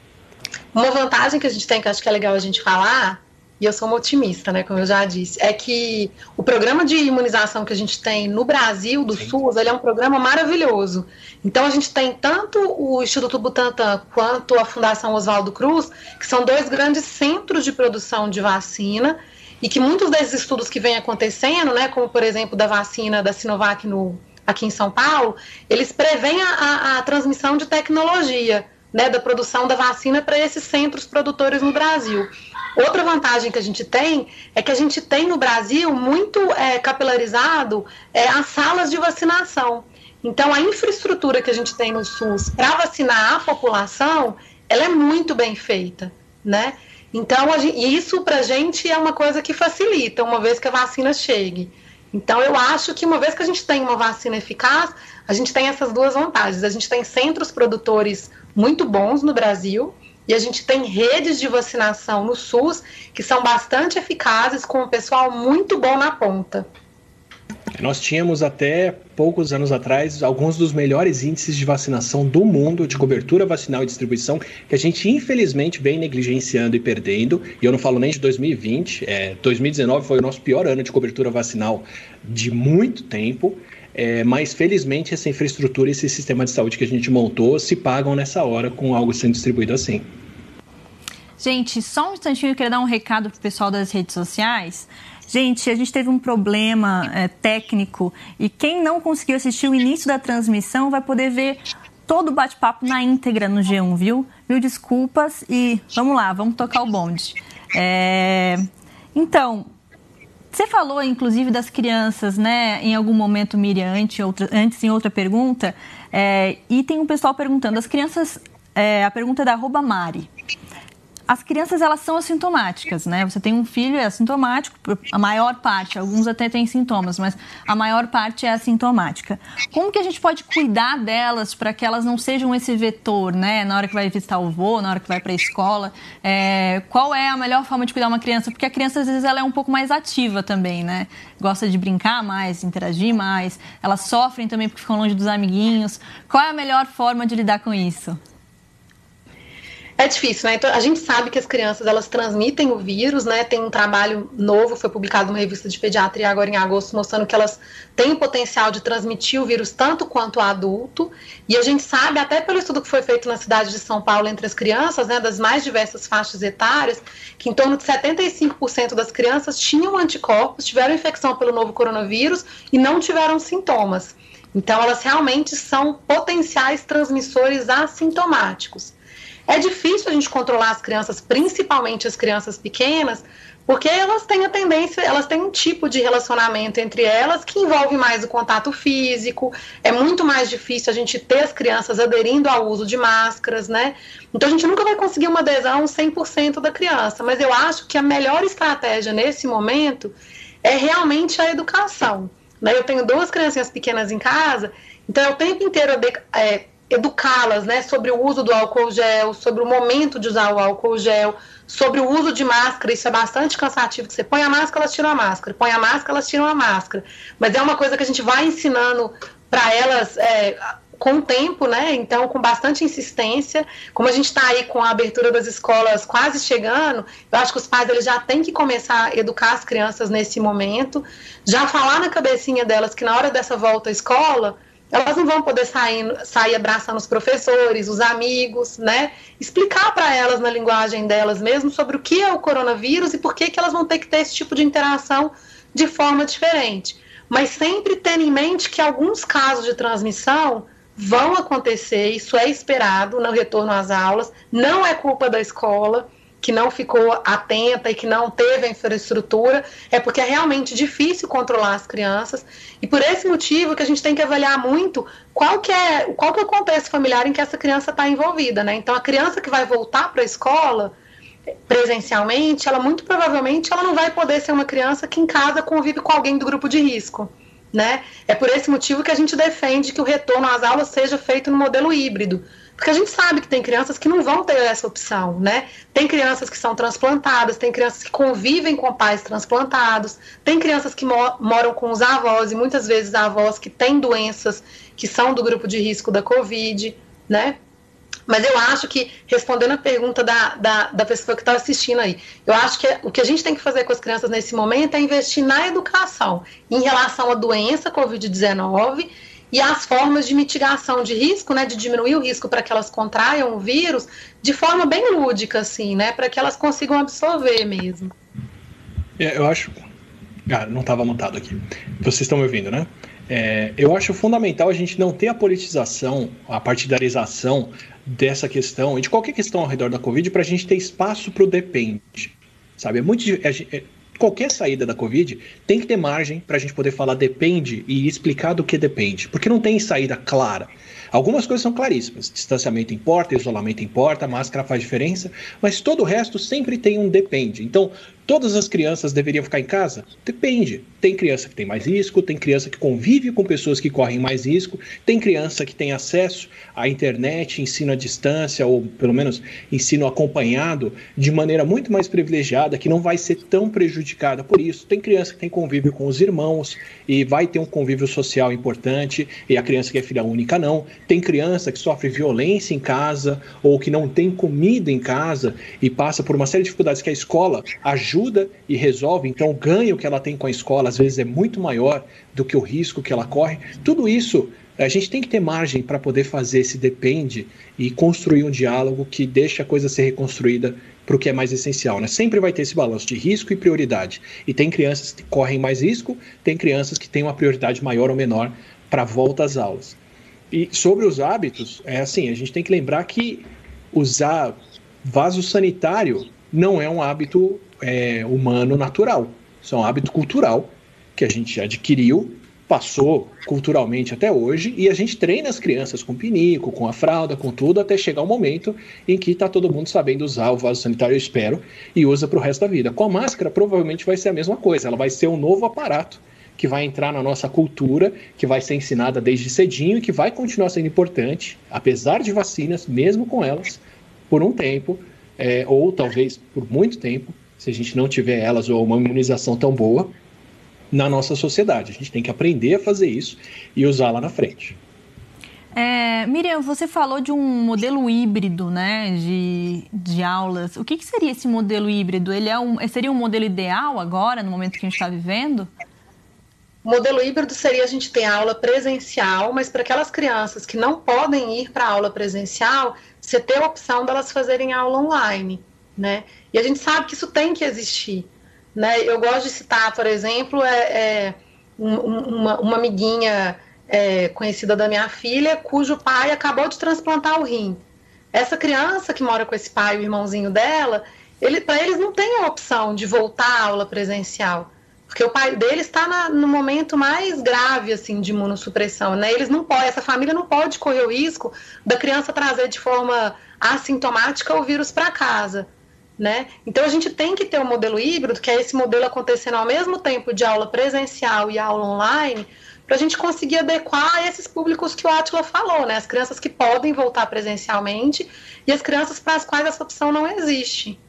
Uma vantagem que a gente tem, que acho que é legal a gente falar, e eu sou uma otimista, né, como eu já disse, é que o programa de imunização que a gente tem no Brasil, do Sim. SUS, ele é um programa maravilhoso. Então a gente tem tanto o Instituto Butantan quanto a Fundação Oswaldo Cruz, que são dois grandes centros de produção de vacina, e que muitos desses estudos que vêm acontecendo, né, como por exemplo da vacina da Sinovac no, aqui em São Paulo, eles preveem a, a, a transmissão de tecnologia, né, da produção da vacina para esses centros produtores no Brasil. Outra vantagem que a gente tem é que a gente tem no Brasil muito é, capilarizado é, as salas de vacinação. Então, a infraestrutura que a gente tem no SUS para vacinar a população, ela é muito bem feita, né? Então, gente, isso para a gente é uma coisa que facilita, uma vez que a vacina chegue. Então, eu acho que uma vez que a gente tem uma vacina eficaz, a gente tem essas duas vantagens. A gente tem centros produtores muito bons no Brasil e a gente tem redes de vacinação no SUS que são bastante eficazes, com o pessoal muito bom na ponta. Nós tínhamos até poucos anos atrás alguns dos melhores índices de vacinação do mundo, de cobertura vacinal e distribuição, que a gente infelizmente vem negligenciando e perdendo. E eu não falo nem de 2020, é, 2019 foi o nosso pior ano de cobertura vacinal de muito tempo. É, mas felizmente essa infraestrutura e esse sistema de saúde que a gente montou se pagam nessa hora com algo sendo distribuído assim. Gente, só um instantinho eu queria dar um recado pro pessoal das redes sociais. Gente, a gente teve um problema é, técnico e quem não conseguiu assistir o início da transmissão vai poder ver todo o bate-papo na íntegra no G1, viu? Mil desculpas e vamos lá, vamos tocar o bonde. É... Então, você falou, inclusive, das crianças, né? Em algum momento, Miriam, antes, outra, antes em outra pergunta. É, e tem um pessoal perguntando, as crianças. É, a pergunta é da arroba Mari as crianças elas são assintomáticas, né? Você tem um filho é assintomático, a maior parte, alguns até têm sintomas, mas a maior parte é assintomática. Como que a gente pode cuidar delas para que elas não sejam esse vetor, né? Na hora que vai visitar o avô, na hora que vai para a escola, é, qual é a melhor forma de cuidar uma criança? Porque a criança às vezes ela é um pouco mais ativa também, né? Gosta de brincar mais, interagir mais. Elas sofrem também porque ficam longe dos amiguinhos. Qual é a melhor forma de lidar com isso? É difícil, né? Então, a gente sabe que as crianças elas transmitem o vírus, né? Tem um trabalho novo, foi publicado numa revista de pediatria agora em agosto, mostrando que elas têm o potencial de transmitir o vírus tanto quanto adulto. E a gente sabe, até pelo estudo que foi feito na cidade de São Paulo entre as crianças, né, das mais diversas faixas etárias, que em torno de 75% das crianças tinham anticorpos, tiveram infecção pelo novo coronavírus e não tiveram sintomas. Então, elas realmente são potenciais transmissores assintomáticos. É difícil a gente controlar as crianças, principalmente as crianças pequenas, porque elas têm a tendência, elas têm um tipo de relacionamento entre elas que envolve mais o contato físico, é muito mais difícil a gente ter as crianças aderindo ao uso de máscaras, né? Então a gente nunca vai conseguir uma adesão 100% da criança, mas eu acho que a melhor estratégia nesse momento é realmente a educação. Né? Eu tenho duas crianças pequenas em casa, então é o tempo inteiro é, educá-las né, sobre o uso do álcool gel, sobre o momento de usar o álcool gel, sobre o uso de máscara. Isso é bastante cansativo. Você põe a máscara, elas tiram a máscara. Põe a máscara, elas tiram a máscara. Mas é uma coisa que a gente vai ensinando para elas é, com o tempo, né? Então, com bastante insistência. Como a gente está aí com a abertura das escolas quase chegando, eu acho que os pais eles já têm que começar a educar as crianças nesse momento, já falar na cabecinha delas que na hora dessa volta à escola elas não vão poder sair, sair abraçando os professores, os amigos, né? Explicar para elas na linguagem delas mesmo sobre o que é o coronavírus e por que, que elas vão ter que ter esse tipo de interação de forma diferente. Mas sempre tendo em mente que alguns casos de transmissão vão acontecer, isso é esperado no retorno às aulas, não é culpa da escola que não ficou atenta e que não teve a infraestrutura, é porque é realmente difícil controlar as crianças. E por esse motivo que a gente tem que avaliar muito qual que é, qual que é o contexto familiar em que essa criança está envolvida. Né? Então, a criança que vai voltar para a escola presencialmente, ela muito provavelmente ela não vai poder ser uma criança que em casa convive com alguém do grupo de risco. Né? É por esse motivo que a gente defende que o retorno às aulas seja feito no modelo híbrido, porque a gente sabe que tem crianças que não vão ter essa opção, né? Tem crianças que são transplantadas, tem crianças que convivem com pais transplantados, tem crianças que mo moram com os avós, e muitas vezes avós que têm doenças que são do grupo de risco da Covid, né? Mas eu acho que, respondendo a pergunta da, da, da pessoa que está assistindo aí, eu acho que o que a gente tem que fazer com as crianças nesse momento é investir na educação em relação à doença Covid-19 e as formas de mitigação de risco, né, de diminuir o risco para que elas contraiam o vírus de forma bem lúdica, assim, né, para que elas consigam absorver mesmo. É, eu acho. Ah, não estava montado aqui. Vocês estão me ouvindo, né? É, eu acho fundamental a gente não ter a politização, a partidarização dessa questão e de qualquer questão ao redor da Covid para a gente ter espaço para o depende. Sabe? É muito. É, qualquer saída da Covid tem que ter margem para a gente poder falar depende e explicar do que depende, porque não tem saída clara. Algumas coisas são claríssimas. Distanciamento importa, isolamento importa, máscara faz diferença, mas todo o resto sempre tem um depende. Então, Todas as crianças deveriam ficar em casa? Depende. Tem criança que tem mais risco, tem criança que convive com pessoas que correm mais risco, tem criança que tem acesso à internet, ensino à distância, ou pelo menos ensino acompanhado, de maneira muito mais privilegiada, que não vai ser tão prejudicada por isso. Tem criança que tem convívio com os irmãos e vai ter um convívio social importante, e a criança que é filha única não. Tem criança que sofre violência em casa, ou que não tem comida em casa e passa por uma série de dificuldades que a escola ajuda e resolve, então o ganho que ela tem com a escola às vezes é muito maior do que o risco que ela corre. Tudo isso a gente tem que ter margem para poder fazer esse depende e construir um diálogo que deixe a coisa ser reconstruída para o que é mais essencial. Né? Sempre vai ter esse balanço de risco e prioridade. E tem crianças que correm mais risco, tem crianças que têm uma prioridade maior ou menor para volta às aulas. E sobre os hábitos, é assim, a gente tem que lembrar que usar vaso sanitário não é um hábito é, humano natural. Isso é um hábito cultural que a gente adquiriu, passou culturalmente até hoje, e a gente treina as crianças com pinico, com a fralda, com tudo, até chegar o um momento em que está todo mundo sabendo usar o vaso sanitário, eu espero, e usa para o resto da vida. Com a máscara, provavelmente vai ser a mesma coisa, ela vai ser um novo aparato que vai entrar na nossa cultura, que vai ser ensinada desde cedinho e que vai continuar sendo importante, apesar de vacinas, mesmo com elas, por um tempo, é, ou talvez por muito tempo, se a gente não tiver elas ou uma imunização tão boa na nossa sociedade. A gente tem que aprender a fazer isso e usar lá na frente. É, Miriam, você falou de um modelo híbrido né, de, de aulas. O que, que seria esse modelo híbrido? Ele é um, seria um modelo ideal agora, no momento que a gente está vivendo? O modelo híbrido seria a gente ter aula presencial, mas para aquelas crianças que não podem ir para a aula presencial, você ter a opção delas fazerem aula online né? E a gente sabe que isso tem que existir, né? Eu gosto de citar, por exemplo, é, é um, uma, uma, amiguinha é, conhecida da minha filha, cujo pai acabou de transplantar o rim. Essa criança que mora com esse pai, o irmãozinho dela, ele, para eles não tem a opção de voltar à aula presencial, porque o pai dele está na, no momento mais grave assim de imunossupressão, né? Eles não podem, essa família não pode correr o risco da criança trazer de forma assintomática o vírus para casa. Né? Então a gente tem que ter um modelo híbrido, que é esse modelo acontecendo ao mesmo tempo de aula presencial e aula online, para a gente conseguir adequar esses públicos que o Atila falou, né? As crianças que podem voltar presencialmente e as crianças para as quais essa opção não existe.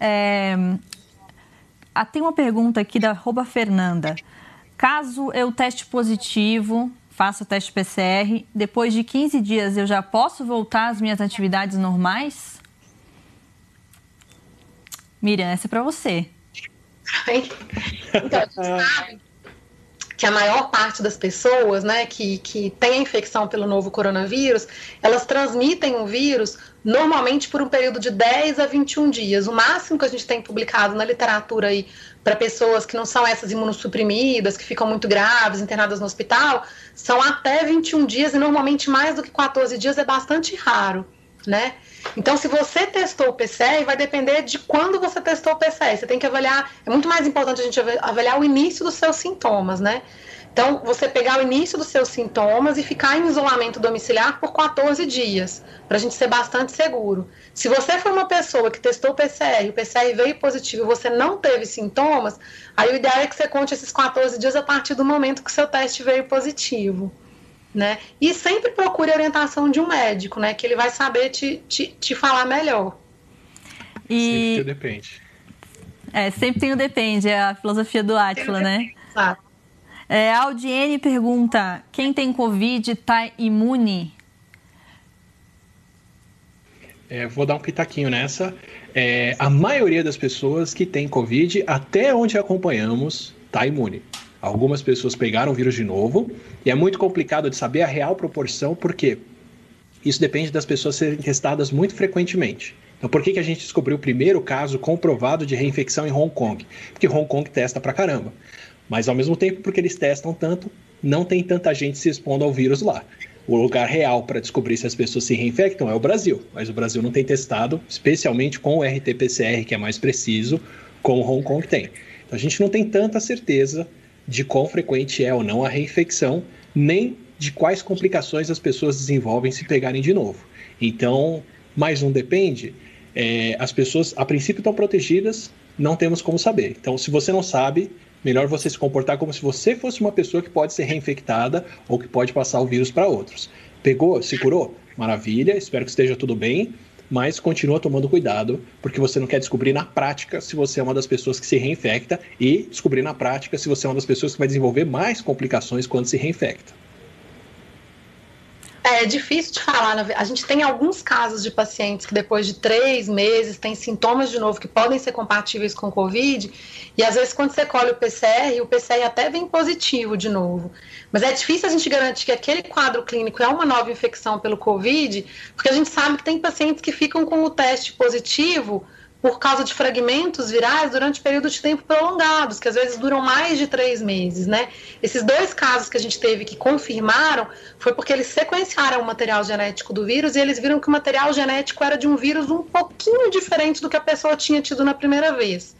É... Ah, tem uma pergunta aqui da Roba Fernanda. Caso eu teste positivo, faça o teste PCR, depois de 15 dias eu já posso voltar às minhas atividades normais? Miriam, essa é para você. então, sabe que a maior parte das pessoas né, que, que tem a infecção pelo novo coronavírus, elas transmitem o vírus normalmente por um período de 10 a 21 dias. O máximo que a gente tem publicado na literatura aí para pessoas que não são essas imunossuprimidas, que ficam muito graves, internadas no hospital, são até 21 dias e normalmente mais do que 14 dias é bastante raro, né? Então, se você testou o PCR, vai depender de quando você testou o PCR. Você tem que avaliar. É muito mais importante a gente avaliar o início dos seus sintomas, né? Então, você pegar o início dos seus sintomas e ficar em isolamento domiciliar por 14 dias, para a gente ser bastante seguro. Se você for uma pessoa que testou o PCR, o PCR veio positivo e você não teve sintomas, aí o ideal é que você conte esses 14 dias a partir do momento que o seu teste veio positivo né? E sempre procure a orientação de um médico, né? Que ele vai saber te, te, te falar melhor. E... Sempre depende. É, sempre tem o depende, é a filosofia do Átila, né? Exato. É, a Audiene pergunta: quem tem Covid está imune? É, vou dar um pitaquinho nessa. É, a maioria das pessoas que tem Covid, até onde acompanhamos, está imune. Algumas pessoas pegaram o vírus de novo e é muito complicado de saber a real proporção, porque isso depende das pessoas serem testadas muito frequentemente. Então, por que, que a gente descobriu o primeiro caso comprovado de reinfecção em Hong Kong? Porque Hong Kong testa pra caramba. Mas, ao mesmo tempo, porque eles testam tanto, não tem tanta gente se expondo ao vírus lá. O lugar real para descobrir se as pessoas se reinfectam é o Brasil. Mas o Brasil não tem testado, especialmente com o RT-PCR, que é mais preciso, como Hong Kong tem. Então, a gente não tem tanta certeza de quão frequente é ou não a reinfecção, nem de quais complicações as pessoas desenvolvem se pegarem de novo. Então, mais um depende. É, as pessoas, a princípio, estão protegidas, não temos como saber. Então, se você não sabe, melhor você se comportar como se você fosse uma pessoa que pode ser reinfectada ou que pode passar o vírus para outros. Pegou? Se curou? Maravilha, espero que esteja tudo bem, mas continua tomando cuidado, porque você não quer descobrir na prática se você é uma das pessoas que se reinfecta e descobrir na prática se você é uma das pessoas que vai desenvolver mais complicações quando se reinfecta. É difícil de falar. A gente tem alguns casos de pacientes que depois de três meses têm sintomas de novo que podem ser compatíveis com Covid. E às vezes, quando você colhe o PCR, o PCR até vem positivo de novo. Mas é difícil a gente garantir que aquele quadro clínico é uma nova infecção pelo Covid, porque a gente sabe que tem pacientes que ficam com o teste positivo por causa de fragmentos virais durante períodos de tempo prolongados, que às vezes duram mais de três meses, né? Esses dois casos que a gente teve que confirmaram foi porque eles sequenciaram o material genético do vírus e eles viram que o material genético era de um vírus um pouquinho diferente do que a pessoa tinha tido na primeira vez.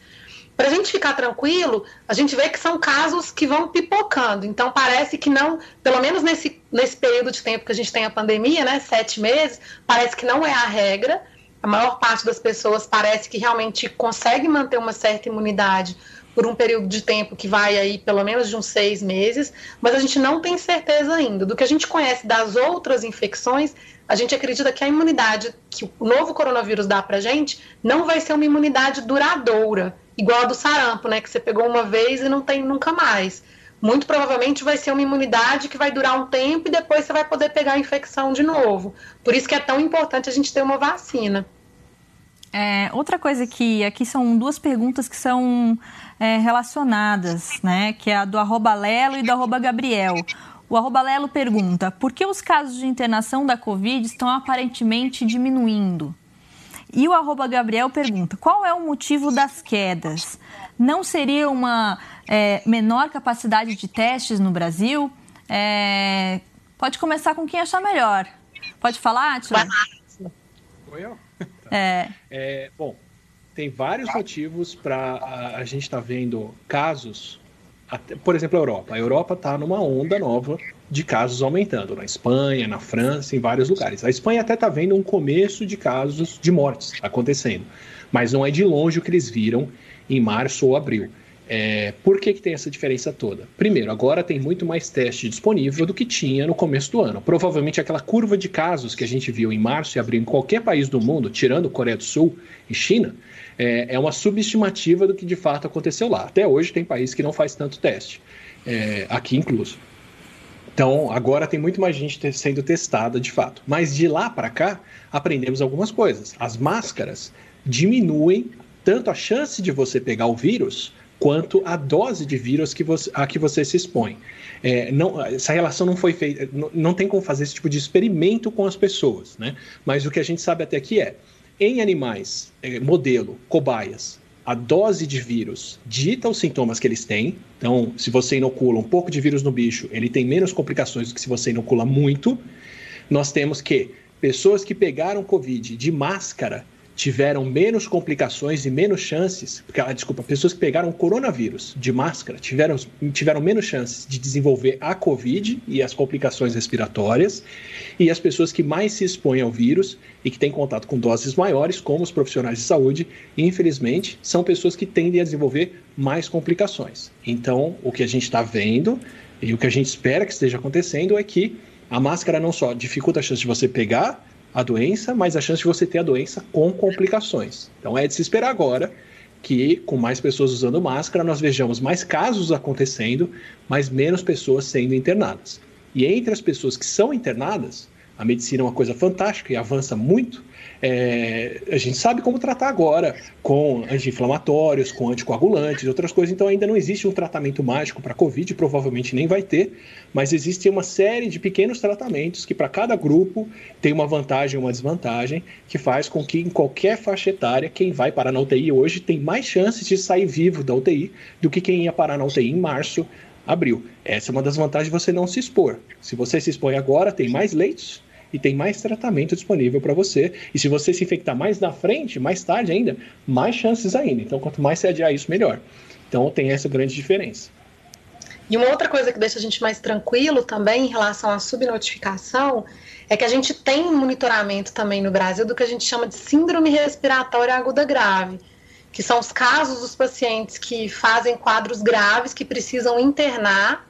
Para a gente ficar tranquilo, a gente vê que são casos que vão pipocando. Então, parece que não, pelo menos nesse, nesse período de tempo que a gente tem a pandemia, né, sete meses, parece que não é a regra a maior parte das pessoas parece que realmente consegue manter uma certa imunidade por um período de tempo que vai aí pelo menos de uns seis meses, mas a gente não tem certeza ainda. Do que a gente conhece das outras infecções, a gente acredita que a imunidade que o novo coronavírus dá pra gente não vai ser uma imunidade duradoura, igual a do sarampo, né? Que você pegou uma vez e não tem nunca mais muito provavelmente vai ser uma imunidade que vai durar um tempo e depois você vai poder pegar a infecção de novo. Por isso que é tão importante a gente ter uma vacina. É, outra coisa que aqui são duas perguntas que são é, relacionadas, né? Que é a do arroba Lelo e do arroba Gabriel. O arroba Lelo pergunta: por que os casos de internação da Covid estão aparentemente diminuindo? E o arroba Gabriel pergunta: qual é o motivo das quedas? Não seria uma é, menor capacidade de testes no Brasil? É, pode começar com quem achar melhor. Pode falar, Atila? Oi, eu? Tá. [laughs] É. é. Bom, tem vários motivos para a, a, gente estar tá vendo casos, até, por exemplo, a Europa. A Europa está numa onda nova de casos aumentando, na Espanha, na França, em vários lugares. A Espanha até está vendo um começo de casos de mortes acontecendo, mas não é de longe o que eles viram em março ou abril. É, por que, que tem essa diferença toda? Primeiro, agora tem muito mais teste disponível do que tinha no começo do ano. Provavelmente aquela curva de casos que a gente viu em março e abril em qualquer país do mundo, tirando Coreia do Sul e China, é, é uma subestimativa do que de fato aconteceu lá. Até hoje tem país que não faz tanto teste, é, aqui incluso. Então, agora tem muito mais gente sendo testada de fato. Mas de lá para cá, aprendemos algumas coisas. As máscaras diminuem tanto a chance de você pegar o vírus quanto a dose de vírus que você, a que você se expõe. É, não, essa relação não foi feita, não, não tem como fazer esse tipo de experimento com as pessoas, né? Mas o que a gente sabe até aqui é, em animais, é, modelo, cobaias, a dose de vírus dita os sintomas que eles têm. Então, se você inocula um pouco de vírus no bicho, ele tem menos complicações do que se você inocula muito. Nós temos que pessoas que pegaram Covid de máscara tiveram menos complicações e menos chances, porque, ah, desculpa, pessoas que pegaram coronavírus de máscara tiveram, tiveram menos chances de desenvolver a Covid e as complicações respiratórias, e as pessoas que mais se expõem ao vírus e que têm contato com doses maiores, como os profissionais de saúde, infelizmente, são pessoas que tendem a desenvolver mais complicações. Então, o que a gente está vendo e o que a gente espera que esteja acontecendo é que a máscara não só dificulta a chance de você pegar a doença, mas a chance de você ter a doença com complicações. Então é de se esperar agora que, com mais pessoas usando máscara, nós vejamos mais casos acontecendo, mas menos pessoas sendo internadas. E entre as pessoas que são internadas, a medicina é uma coisa fantástica e avança muito, é, a gente sabe como tratar agora com anti-inflamatórios, com anticoagulantes outras coisas, então ainda não existe um tratamento mágico para Covid, provavelmente nem vai ter, mas existe uma série de pequenos tratamentos que para cada grupo tem uma vantagem e uma desvantagem, que faz com que em qualquer faixa etária, quem vai parar na UTI hoje tem mais chances de sair vivo da UTI do que quem ia parar na UTI em março, abril. Essa é uma das vantagens de você não se expor. Se você se expõe agora, tem mais leitos, e tem mais tratamento disponível para você. E se você se infectar mais na frente, mais tarde ainda, mais chances ainda. Então, quanto mais você adiar isso, melhor. Então, tem essa grande diferença. E uma outra coisa que deixa a gente mais tranquilo também em relação à subnotificação é que a gente tem monitoramento também no Brasil do que a gente chama de síndrome respiratória aguda grave, que são os casos dos pacientes que fazem quadros graves, que precisam internar,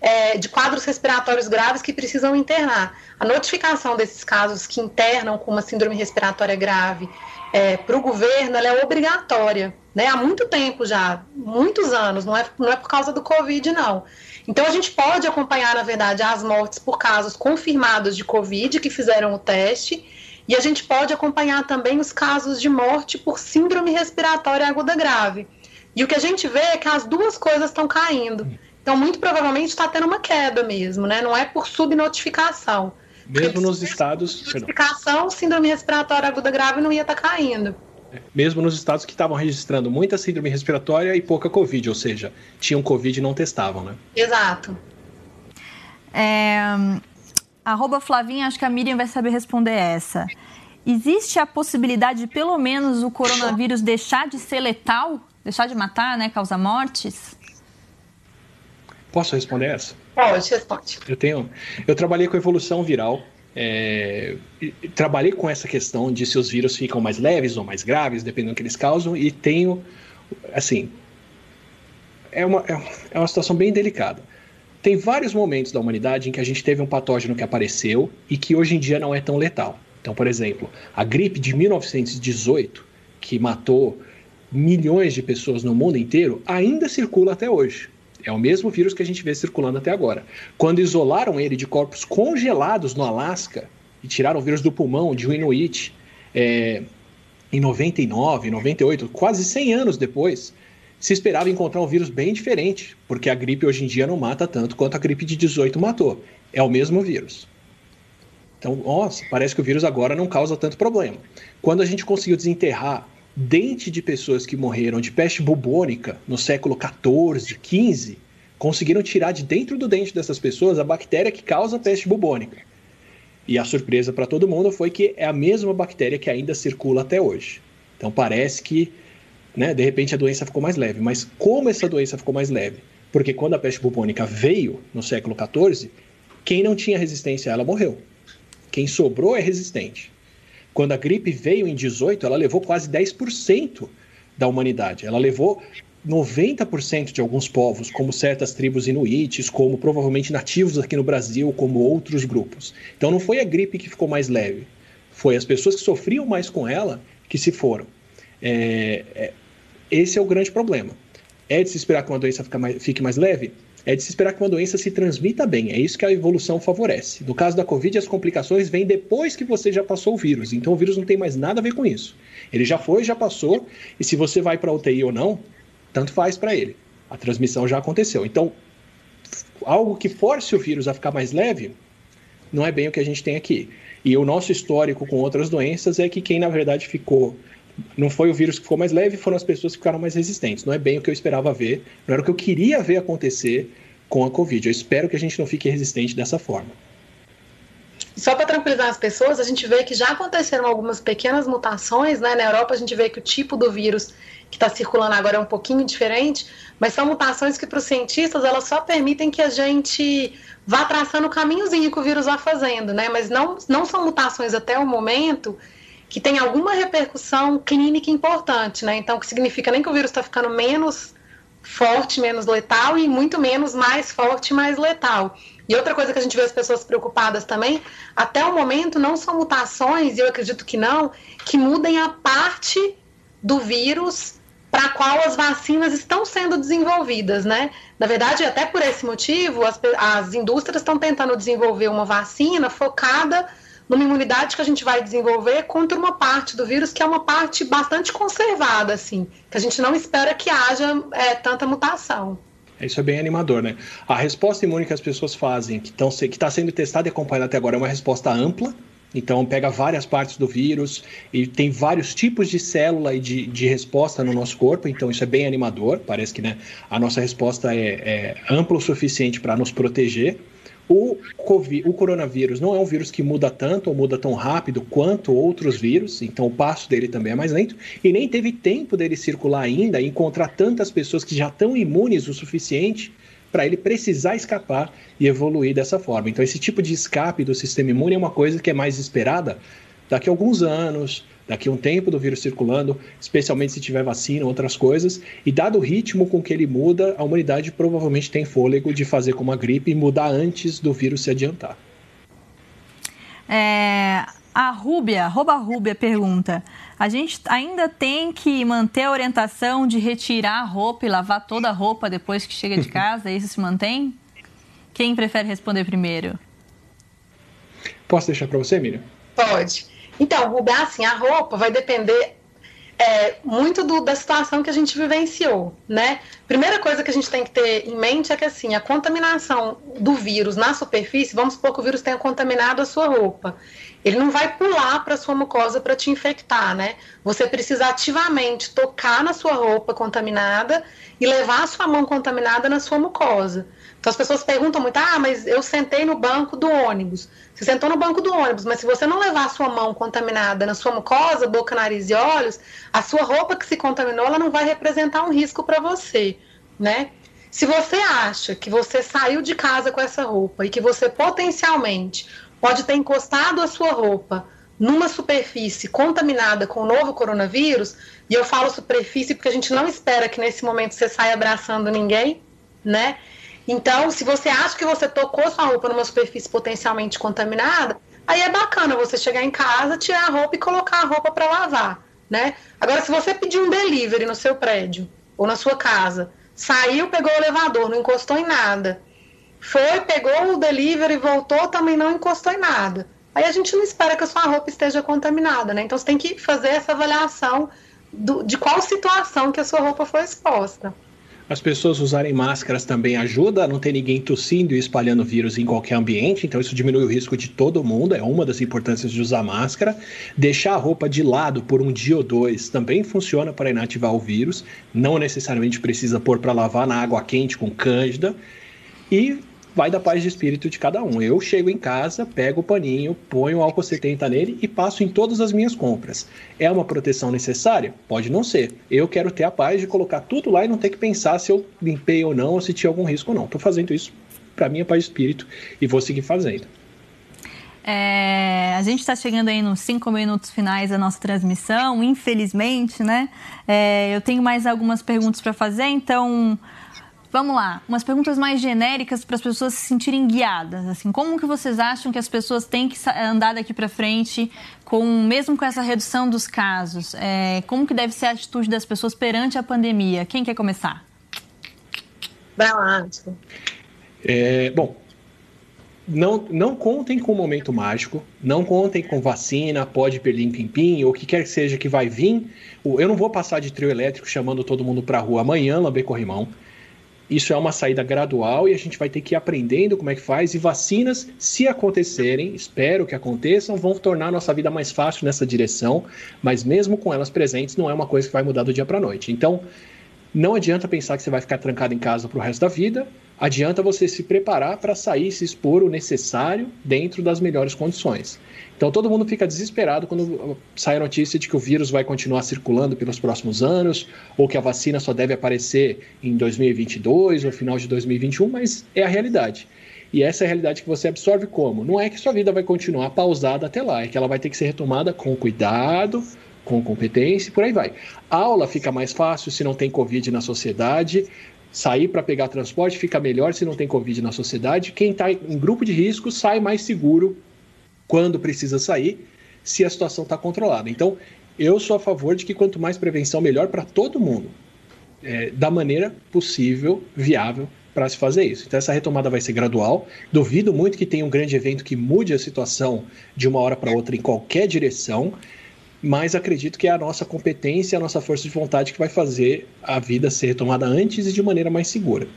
é, de quadros respiratórios graves que precisam internar. A notificação desses casos que internam com uma síndrome respiratória grave é, para o governo é obrigatória, né? Há muito tempo já, muitos anos, não é, não é por causa do Covid, não. Então a gente pode acompanhar, na verdade, as mortes por casos confirmados de Covid que fizeram o teste e a gente pode acompanhar também os casos de morte por síndrome respiratória aguda grave. E o que a gente vê é que as duas coisas estão caindo. Então, muito provavelmente está tendo uma queda mesmo, né? Não é por subnotificação. Mesmo nos estados. Notificação, síndrome respiratória aguda grave não ia estar tá caindo. Mesmo nos estados que estavam registrando muita síndrome respiratória e pouca Covid, ou seja, tinham Covid e não testavam, né? Exato. É, Arroba Flavinha, acho que a Miriam vai saber responder essa. Existe a possibilidade de, pelo menos, o coronavírus deixar de ser letal? Deixar de matar, né? Causar mortes? Posso responder essa? Pode, responde. Eu tenho. Eu trabalhei com evolução viral. É, trabalhei com essa questão de se os vírus ficam mais leves ou mais graves, dependendo do que eles causam, e tenho, assim, é uma, é, é uma situação bem delicada. Tem vários momentos da humanidade em que a gente teve um patógeno que apareceu e que hoje em dia não é tão letal. Então, por exemplo, a gripe de 1918, que matou milhões de pessoas no mundo inteiro, ainda circula até hoje. É o mesmo vírus que a gente vê circulando até agora. Quando isolaram ele de corpos congelados no Alasca e tiraram o vírus do pulmão de um Inuit é, em 99, 98, quase 100 anos depois, se esperava encontrar um vírus bem diferente, porque a gripe hoje em dia não mata tanto quanto a gripe de 18 matou. É o mesmo vírus. Então, nossa, parece que o vírus agora não causa tanto problema. Quando a gente conseguiu desenterrar dente de pessoas que morreram de peste bubônica no século 14, 15, conseguiram tirar de dentro do dente dessas pessoas a bactéria que causa a peste bubônica. E a surpresa para todo mundo foi que é a mesma bactéria que ainda circula até hoje. Então parece que né? De repente a doença ficou mais leve. Mas como essa doença ficou mais leve? Porque quando a peste bubônica veio no século XIV, quem não tinha resistência a ela morreu. Quem sobrou é resistente. Quando a gripe veio em 18, ela levou quase 10% da humanidade. Ela levou 90% de alguns povos, como certas tribos inuites, como provavelmente nativos aqui no Brasil, como outros grupos. Então não foi a gripe que ficou mais leve, foi as pessoas que sofriam mais com ela que se foram. É, é, esse é o grande problema. É de se esperar que uma doença fique mais leve? É de se esperar que uma doença se transmita bem. É isso que a evolução favorece. No caso da Covid, as complicações vêm depois que você já passou o vírus. Então o vírus não tem mais nada a ver com isso. Ele já foi, já passou, e se você vai para UTI ou não, tanto faz para ele. A transmissão já aconteceu. Então, algo que force o vírus a ficar mais leve não é bem o que a gente tem aqui. E o nosso histórico com outras doenças é que quem na verdade ficou não foi o vírus que ficou mais leve, foram as pessoas que ficaram mais resistentes. Não é bem o que eu esperava ver, não era o que eu queria ver acontecer com a Covid. Eu espero que a gente não fique resistente dessa forma. Só para tranquilizar as pessoas, a gente vê que já aconteceram algumas pequenas mutações, né? Na Europa a gente vê que o tipo do vírus que está circulando agora é um pouquinho diferente, mas são mutações que para os cientistas elas só permitem que a gente vá traçando o caminhozinho que o vírus vai fazendo, né? Mas não, não são mutações até o momento que tem alguma repercussão clínica importante, né? Então, que significa nem que o vírus está ficando menos forte, menos letal e muito menos mais forte, mais letal. E outra coisa que a gente vê as pessoas preocupadas também, até o momento não são mutações, e eu acredito que não, que mudem a parte do vírus para a qual as vacinas estão sendo desenvolvidas, né? Na verdade, até por esse motivo, as, as indústrias estão tentando desenvolver uma vacina focada numa imunidade que a gente vai desenvolver contra uma parte do vírus que é uma parte bastante conservada, assim, que a gente não espera que haja é, tanta mutação. Isso é bem animador, né? A resposta imune que as pessoas fazem, que está sendo testada e acompanhada até agora, é uma resposta ampla. Então, pega várias partes do vírus e tem vários tipos de célula e de, de resposta no nosso corpo. Então, isso é bem animador. Parece que né, a nossa resposta é, é ampla o suficiente para nos proteger. O, COVID, o coronavírus não é um vírus que muda tanto ou muda tão rápido quanto outros vírus, então o passo dele também é mais lento, e nem teve tempo dele circular ainda e encontrar tantas pessoas que já estão imunes o suficiente para ele precisar escapar e evoluir dessa forma. Então, esse tipo de escape do sistema imune é uma coisa que é mais esperada daqui a alguns anos, daqui a um tempo do vírus circulando, especialmente se tiver vacina, outras coisas, e dado o ritmo com que ele muda, a humanidade provavelmente tem fôlego de fazer como a gripe e mudar antes do vírus se adiantar. É, a Rúbia, arroba Rúbia, pergunta: a gente ainda tem que manter a orientação de retirar a roupa e lavar toda a roupa depois que chega de [laughs] casa? Isso se mantém? Quem prefere responder primeiro? Posso deixar para você, Miriam? Pode. Então, Rubá, assim, a roupa vai depender é, muito do, da situação que a gente vivenciou, né? Primeira coisa que a gente tem que ter em mente é que, assim, a contaminação do vírus na superfície, vamos supor que o vírus tenha contaminado a sua roupa. Ele não vai pular para sua mucosa para te infectar, né? Você precisa ativamente tocar na sua roupa contaminada e levar a sua mão contaminada na sua mucosa. Então as pessoas perguntam muito: ah, mas eu sentei no banco do ônibus. Você sentou no banco do ônibus, mas se você não levar a sua mão contaminada na sua mucosa, boca, nariz e olhos, a sua roupa que se contaminou, ela não vai representar um risco para você, né? Se você acha que você saiu de casa com essa roupa e que você potencialmente pode ter encostado a sua roupa numa superfície contaminada com o novo coronavírus, e eu falo superfície porque a gente não espera que nesse momento você saia abraçando ninguém, né? Então, se você acha que você tocou sua roupa numa superfície potencialmente contaminada, aí é bacana você chegar em casa, tirar a roupa e colocar a roupa para lavar, né? Agora, se você pedir um delivery no seu prédio ou na sua casa, saiu, pegou o elevador, não encostou em nada, foi, pegou o delivery, voltou, também não encostou em nada. Aí a gente não espera que a sua roupa esteja contaminada, né? Então você tem que fazer essa avaliação do, de qual situação que a sua roupa foi exposta. As pessoas usarem máscaras também ajuda a não ter ninguém tossindo e espalhando vírus em qualquer ambiente, então isso diminui o risco de todo mundo, é uma das importâncias de usar máscara. Deixar a roupa de lado por um dia ou dois também funciona para inativar o vírus, não necessariamente precisa pôr para lavar na água quente com cândida. E vai da paz de espírito de cada um. Eu chego em casa, pego o paninho, ponho o álcool 70 nele e passo em todas as minhas compras. É uma proteção necessária? Pode não ser. Eu quero ter a paz de colocar tudo lá e não ter que pensar se eu limpei ou não, ou se tinha algum risco ou não. Estou fazendo isso para minha paz de espírito e vou seguir fazendo. É, a gente está chegando aí nos cinco minutos finais da nossa transmissão, infelizmente, né? É, eu tenho mais algumas perguntas para fazer, então Vamos lá, umas perguntas mais genéricas para as pessoas se sentirem guiadas. Assim, como que vocês acham que as pessoas têm que andar daqui para frente, com mesmo com essa redução dos casos? É, como que deve ser a atitude das pessoas perante a pandemia? Quem quer começar? Vai lá. É, bom, não, não contem com o momento mágico, não contem com vacina, pode perlim pim ou o que quer que seja que vai vir. Eu não vou passar de trio elétrico chamando todo mundo para a rua amanhã, lamber corrimão. Isso é uma saída gradual e a gente vai ter que ir aprendendo como é que faz. E vacinas, se acontecerem, espero que aconteçam, vão tornar a nossa vida mais fácil nessa direção. Mas mesmo com elas presentes, não é uma coisa que vai mudar do dia para a noite. Então, não adianta pensar que você vai ficar trancado em casa para o resto da vida. Adianta você se preparar para sair e se expor o necessário dentro das melhores condições. Então todo mundo fica desesperado quando sai a notícia de que o vírus vai continuar circulando pelos próximos anos, ou que a vacina só deve aparecer em 2022 ou final de 2021, mas é a realidade. E essa é a realidade que você absorve como? Não é que sua vida vai continuar pausada até lá, é que ela vai ter que ser retomada com cuidado, com competência e por aí vai. A aula fica mais fácil se não tem Covid na sociedade, sair para pegar transporte fica melhor se não tem Covid na sociedade. Quem está em grupo de risco sai mais seguro quando precisa sair, se a situação está controlada. Então, eu sou a favor de que quanto mais prevenção, melhor para todo mundo, é, da maneira possível, viável, para se fazer isso. Então, essa retomada vai ser gradual. Duvido muito que tenha um grande evento que mude a situação de uma hora para outra em qualquer direção, mas acredito que é a nossa competência, a nossa força de vontade que vai fazer a vida ser retomada antes e de maneira mais segura.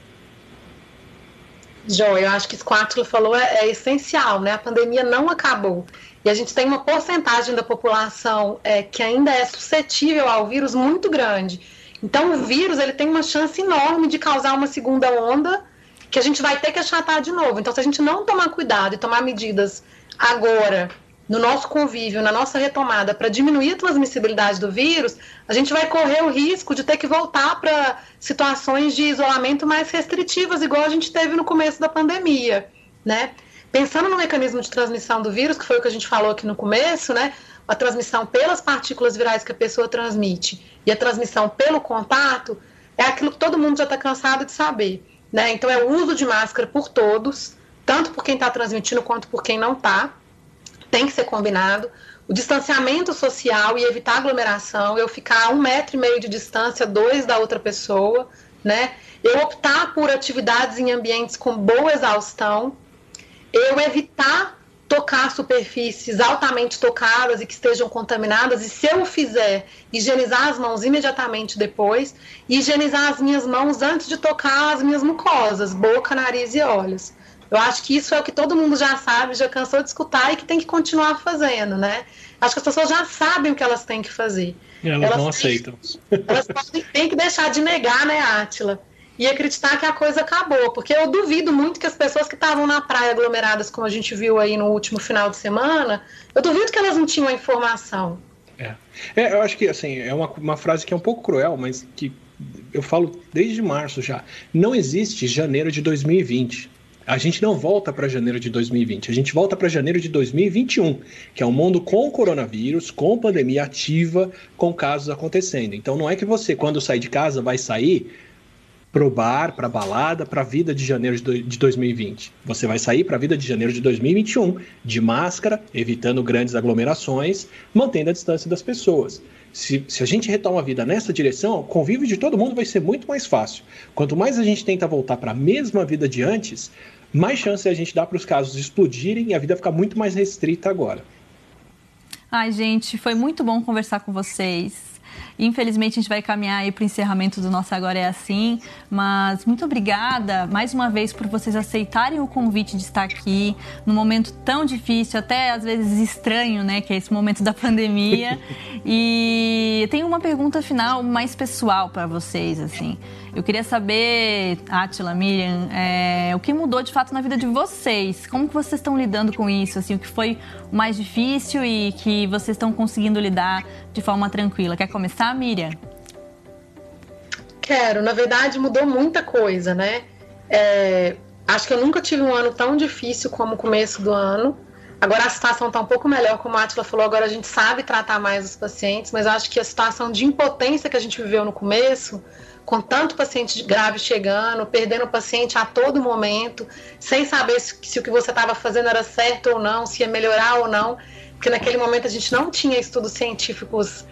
João, eu acho que isso que o Átila falou é, é, essencial, né? A pandemia não acabou. E a gente tem uma porcentagem da população é, que ainda é suscetível ao vírus muito grande. Então, o vírus ele tem uma chance enorme de causar uma segunda onda que a gente vai ter que achatar de novo. Então, se a gente não tomar cuidado e tomar medidas agora no nosso convívio, na nossa retomada, para diminuir a transmissibilidade do vírus, a gente vai correr o risco de ter que voltar para situações de isolamento mais restritivas, igual a gente teve no começo da pandemia, né? Pensando no mecanismo de transmissão do vírus, que foi o que a gente falou aqui no começo, né? a transmissão pelas partículas virais que a pessoa transmite e a transmissão pelo contato, é aquilo que todo mundo já está cansado de saber. Né? Então, é o uso de máscara por todos, tanto por quem está transmitindo quanto por quem não está. Tem que ser combinado. O distanciamento social e evitar aglomeração, eu ficar um metro e meio de distância, dois da outra pessoa, né? Eu optar por atividades em ambientes com boa exaustão, eu evitar tocar superfícies altamente tocadas e que estejam contaminadas, e se eu fizer, higienizar as mãos imediatamente depois, e higienizar as minhas mãos antes de tocar as minhas mucosas, boca, nariz e olhos. Eu acho que isso é o que todo mundo já sabe, já cansou de escutar e que tem que continuar fazendo, né? Acho que as pessoas já sabem o que elas têm que fazer. E elas, elas não aceitam. Elas têm que deixar de negar, né, Átila? e acreditar que a coisa acabou, porque eu duvido muito que as pessoas que estavam na praia aglomeradas, como a gente viu aí no último final de semana, eu duvido que elas não tinham a informação. É, é eu acho que assim é uma, uma frase que é um pouco cruel, mas que eu falo desde março já. Não existe janeiro de 2020. A gente não volta para janeiro de 2020, a gente volta para janeiro de 2021, que é um mundo com coronavírus, com pandemia ativa, com casos acontecendo. Então não é que você, quando sair de casa, vai sair pro bar, pra balada, pra vida de janeiro de 2020. Você vai sair pra vida de janeiro de 2021 de máscara, evitando grandes aglomerações, mantendo a distância das pessoas. Se, se a gente retoma a vida nessa direção, o convívio de todo mundo vai ser muito mais fácil. Quanto mais a gente tenta voltar para a mesma vida de antes, mais chance a gente dá para os casos explodirem e a vida ficar muito mais restrita agora. Ai, gente, foi muito bom conversar com vocês. Infelizmente, a gente vai caminhar aí para o encerramento do nosso Agora é Assim, mas muito obrigada mais uma vez por vocês aceitarem o convite de estar aqui num momento tão difícil, até às vezes estranho, né, que é esse momento da pandemia. [laughs] e tenho uma pergunta final mais pessoal para vocês, assim. Eu queria saber, Atila, Miriam, é, o que mudou de fato na vida de vocês? Como que vocês estão lidando com isso? Assim, o que foi o mais difícil e que vocês estão conseguindo lidar de forma tranquila? Quer começar, Miriam? Quero. Na verdade, mudou muita coisa, né? É, acho que eu nunca tive um ano tão difícil como o começo do ano. Agora a situação está um pouco melhor, como a Atila falou, agora a gente sabe tratar mais os pacientes, mas acho que a situação de impotência que a gente viveu no começo com tanto paciente grave chegando, perdendo o paciente a todo momento, sem saber se, se o que você estava fazendo era certo ou não, se ia melhorar ou não, porque naquele momento a gente não tinha estudos científicos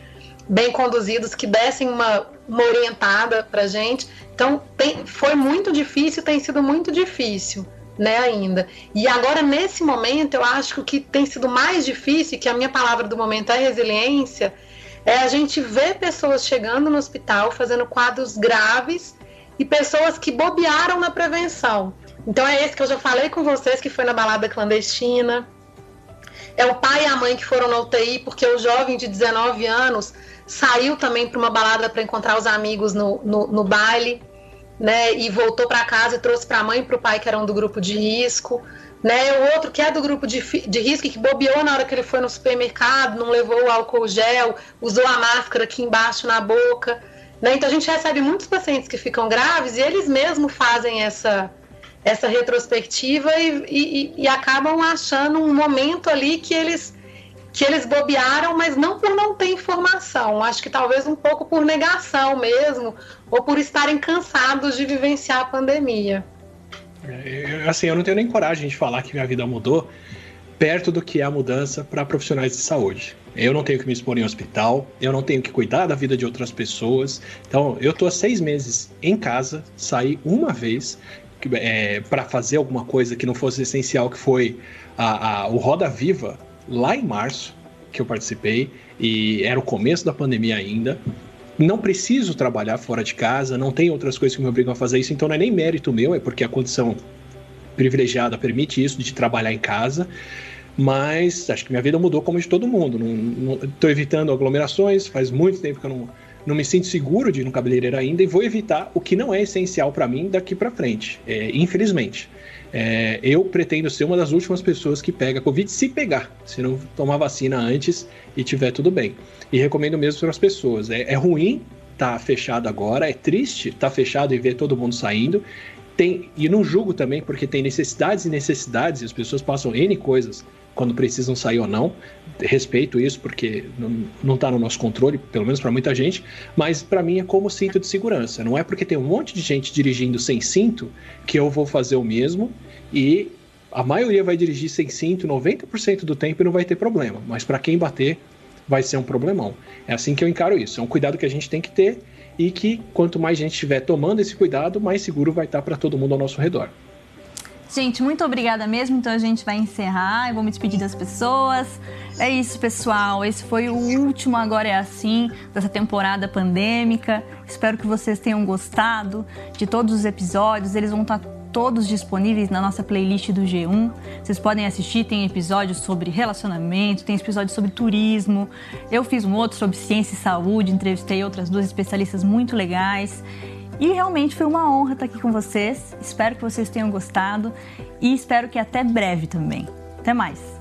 bem conduzidos que dessem uma, uma orientada para gente. Então tem, foi muito difícil, tem sido muito difícil. Né, ainda. E agora, nesse momento, eu acho que o que tem sido mais difícil, que a minha palavra do momento é resiliência, é a gente ver pessoas chegando no hospital fazendo quadros graves e pessoas que bobearam na prevenção. Então é esse que eu já falei com vocês que foi na balada clandestina. É o pai e a mãe que foram na UTI porque o jovem de 19 anos saiu também para uma balada para encontrar os amigos no, no, no baile, né? E voltou para casa e trouxe para a mãe e para o pai que eram do grupo de risco né? O outro que é do grupo de, de risco que bobeou na hora que ele foi no supermercado, não levou o álcool gel, usou a máscara aqui embaixo na boca. Né? Então a gente recebe muitos pacientes que ficam graves e eles mesmos fazem essa, essa retrospectiva e, e, e acabam achando um momento ali que eles que eles bobearam, mas não por não ter informação, acho que talvez um pouco por negação mesmo, ou por estarem cansados de vivenciar a pandemia. É, assim, eu não tenho nem coragem de falar que minha vida mudou perto do que é a mudança para profissionais de saúde. Eu não tenho que me expor em hospital, eu não tenho que cuidar da vida de outras pessoas. Então, eu estou há seis meses em casa, saí uma vez é, para fazer alguma coisa que não fosse essencial, que foi a, a, o Roda Viva, lá em março, que eu participei, e era o começo da pandemia ainda não preciso trabalhar fora de casa, não tem outras coisas que me obrigam a fazer isso, então não é nem mérito meu, é porque a condição privilegiada permite isso, de trabalhar em casa. Mas acho que minha vida mudou como de todo mundo. Estou evitando aglomerações, faz muito tempo que eu não, não me sinto seguro de ir no cabeleireiro ainda e vou evitar o que não é essencial para mim daqui para frente, é, infelizmente. É, eu pretendo ser uma das últimas pessoas que pega Covid, se pegar, se não tomar vacina antes e tiver tudo bem. E recomendo mesmo para as pessoas. É, é ruim tá fechado agora, é triste tá fechado e ver todo mundo saindo. Tem, e não julgo também, porque tem necessidades e necessidades, e as pessoas passam N coisas quando precisam sair ou não. Respeito isso porque não está no nosso controle, pelo menos para muita gente, mas para mim é como cinto de segurança. Não é porque tem um monte de gente dirigindo sem cinto que eu vou fazer o mesmo e a maioria vai dirigir sem cinto 90% do tempo e não vai ter problema. Mas para quem bater, vai ser um problemão. É assim que eu encaro isso. É um cuidado que a gente tem que ter e que quanto mais gente estiver tomando esse cuidado, mais seguro vai estar para todo mundo ao nosso redor. Gente, muito obrigada mesmo. Então a gente vai encerrar. Eu vou me despedir das pessoas. É isso, pessoal. Esse foi o último Agora é Assim dessa temporada pandêmica. Espero que vocês tenham gostado de todos os episódios. Eles vão estar todos disponíveis na nossa playlist do G1. Vocês podem assistir, tem episódios sobre relacionamento, tem episódios sobre turismo. Eu fiz um outro sobre ciência e saúde, entrevistei outras duas especialistas muito legais. E realmente foi uma honra estar aqui com vocês. Espero que vocês tenham gostado e espero que até breve também. Até mais!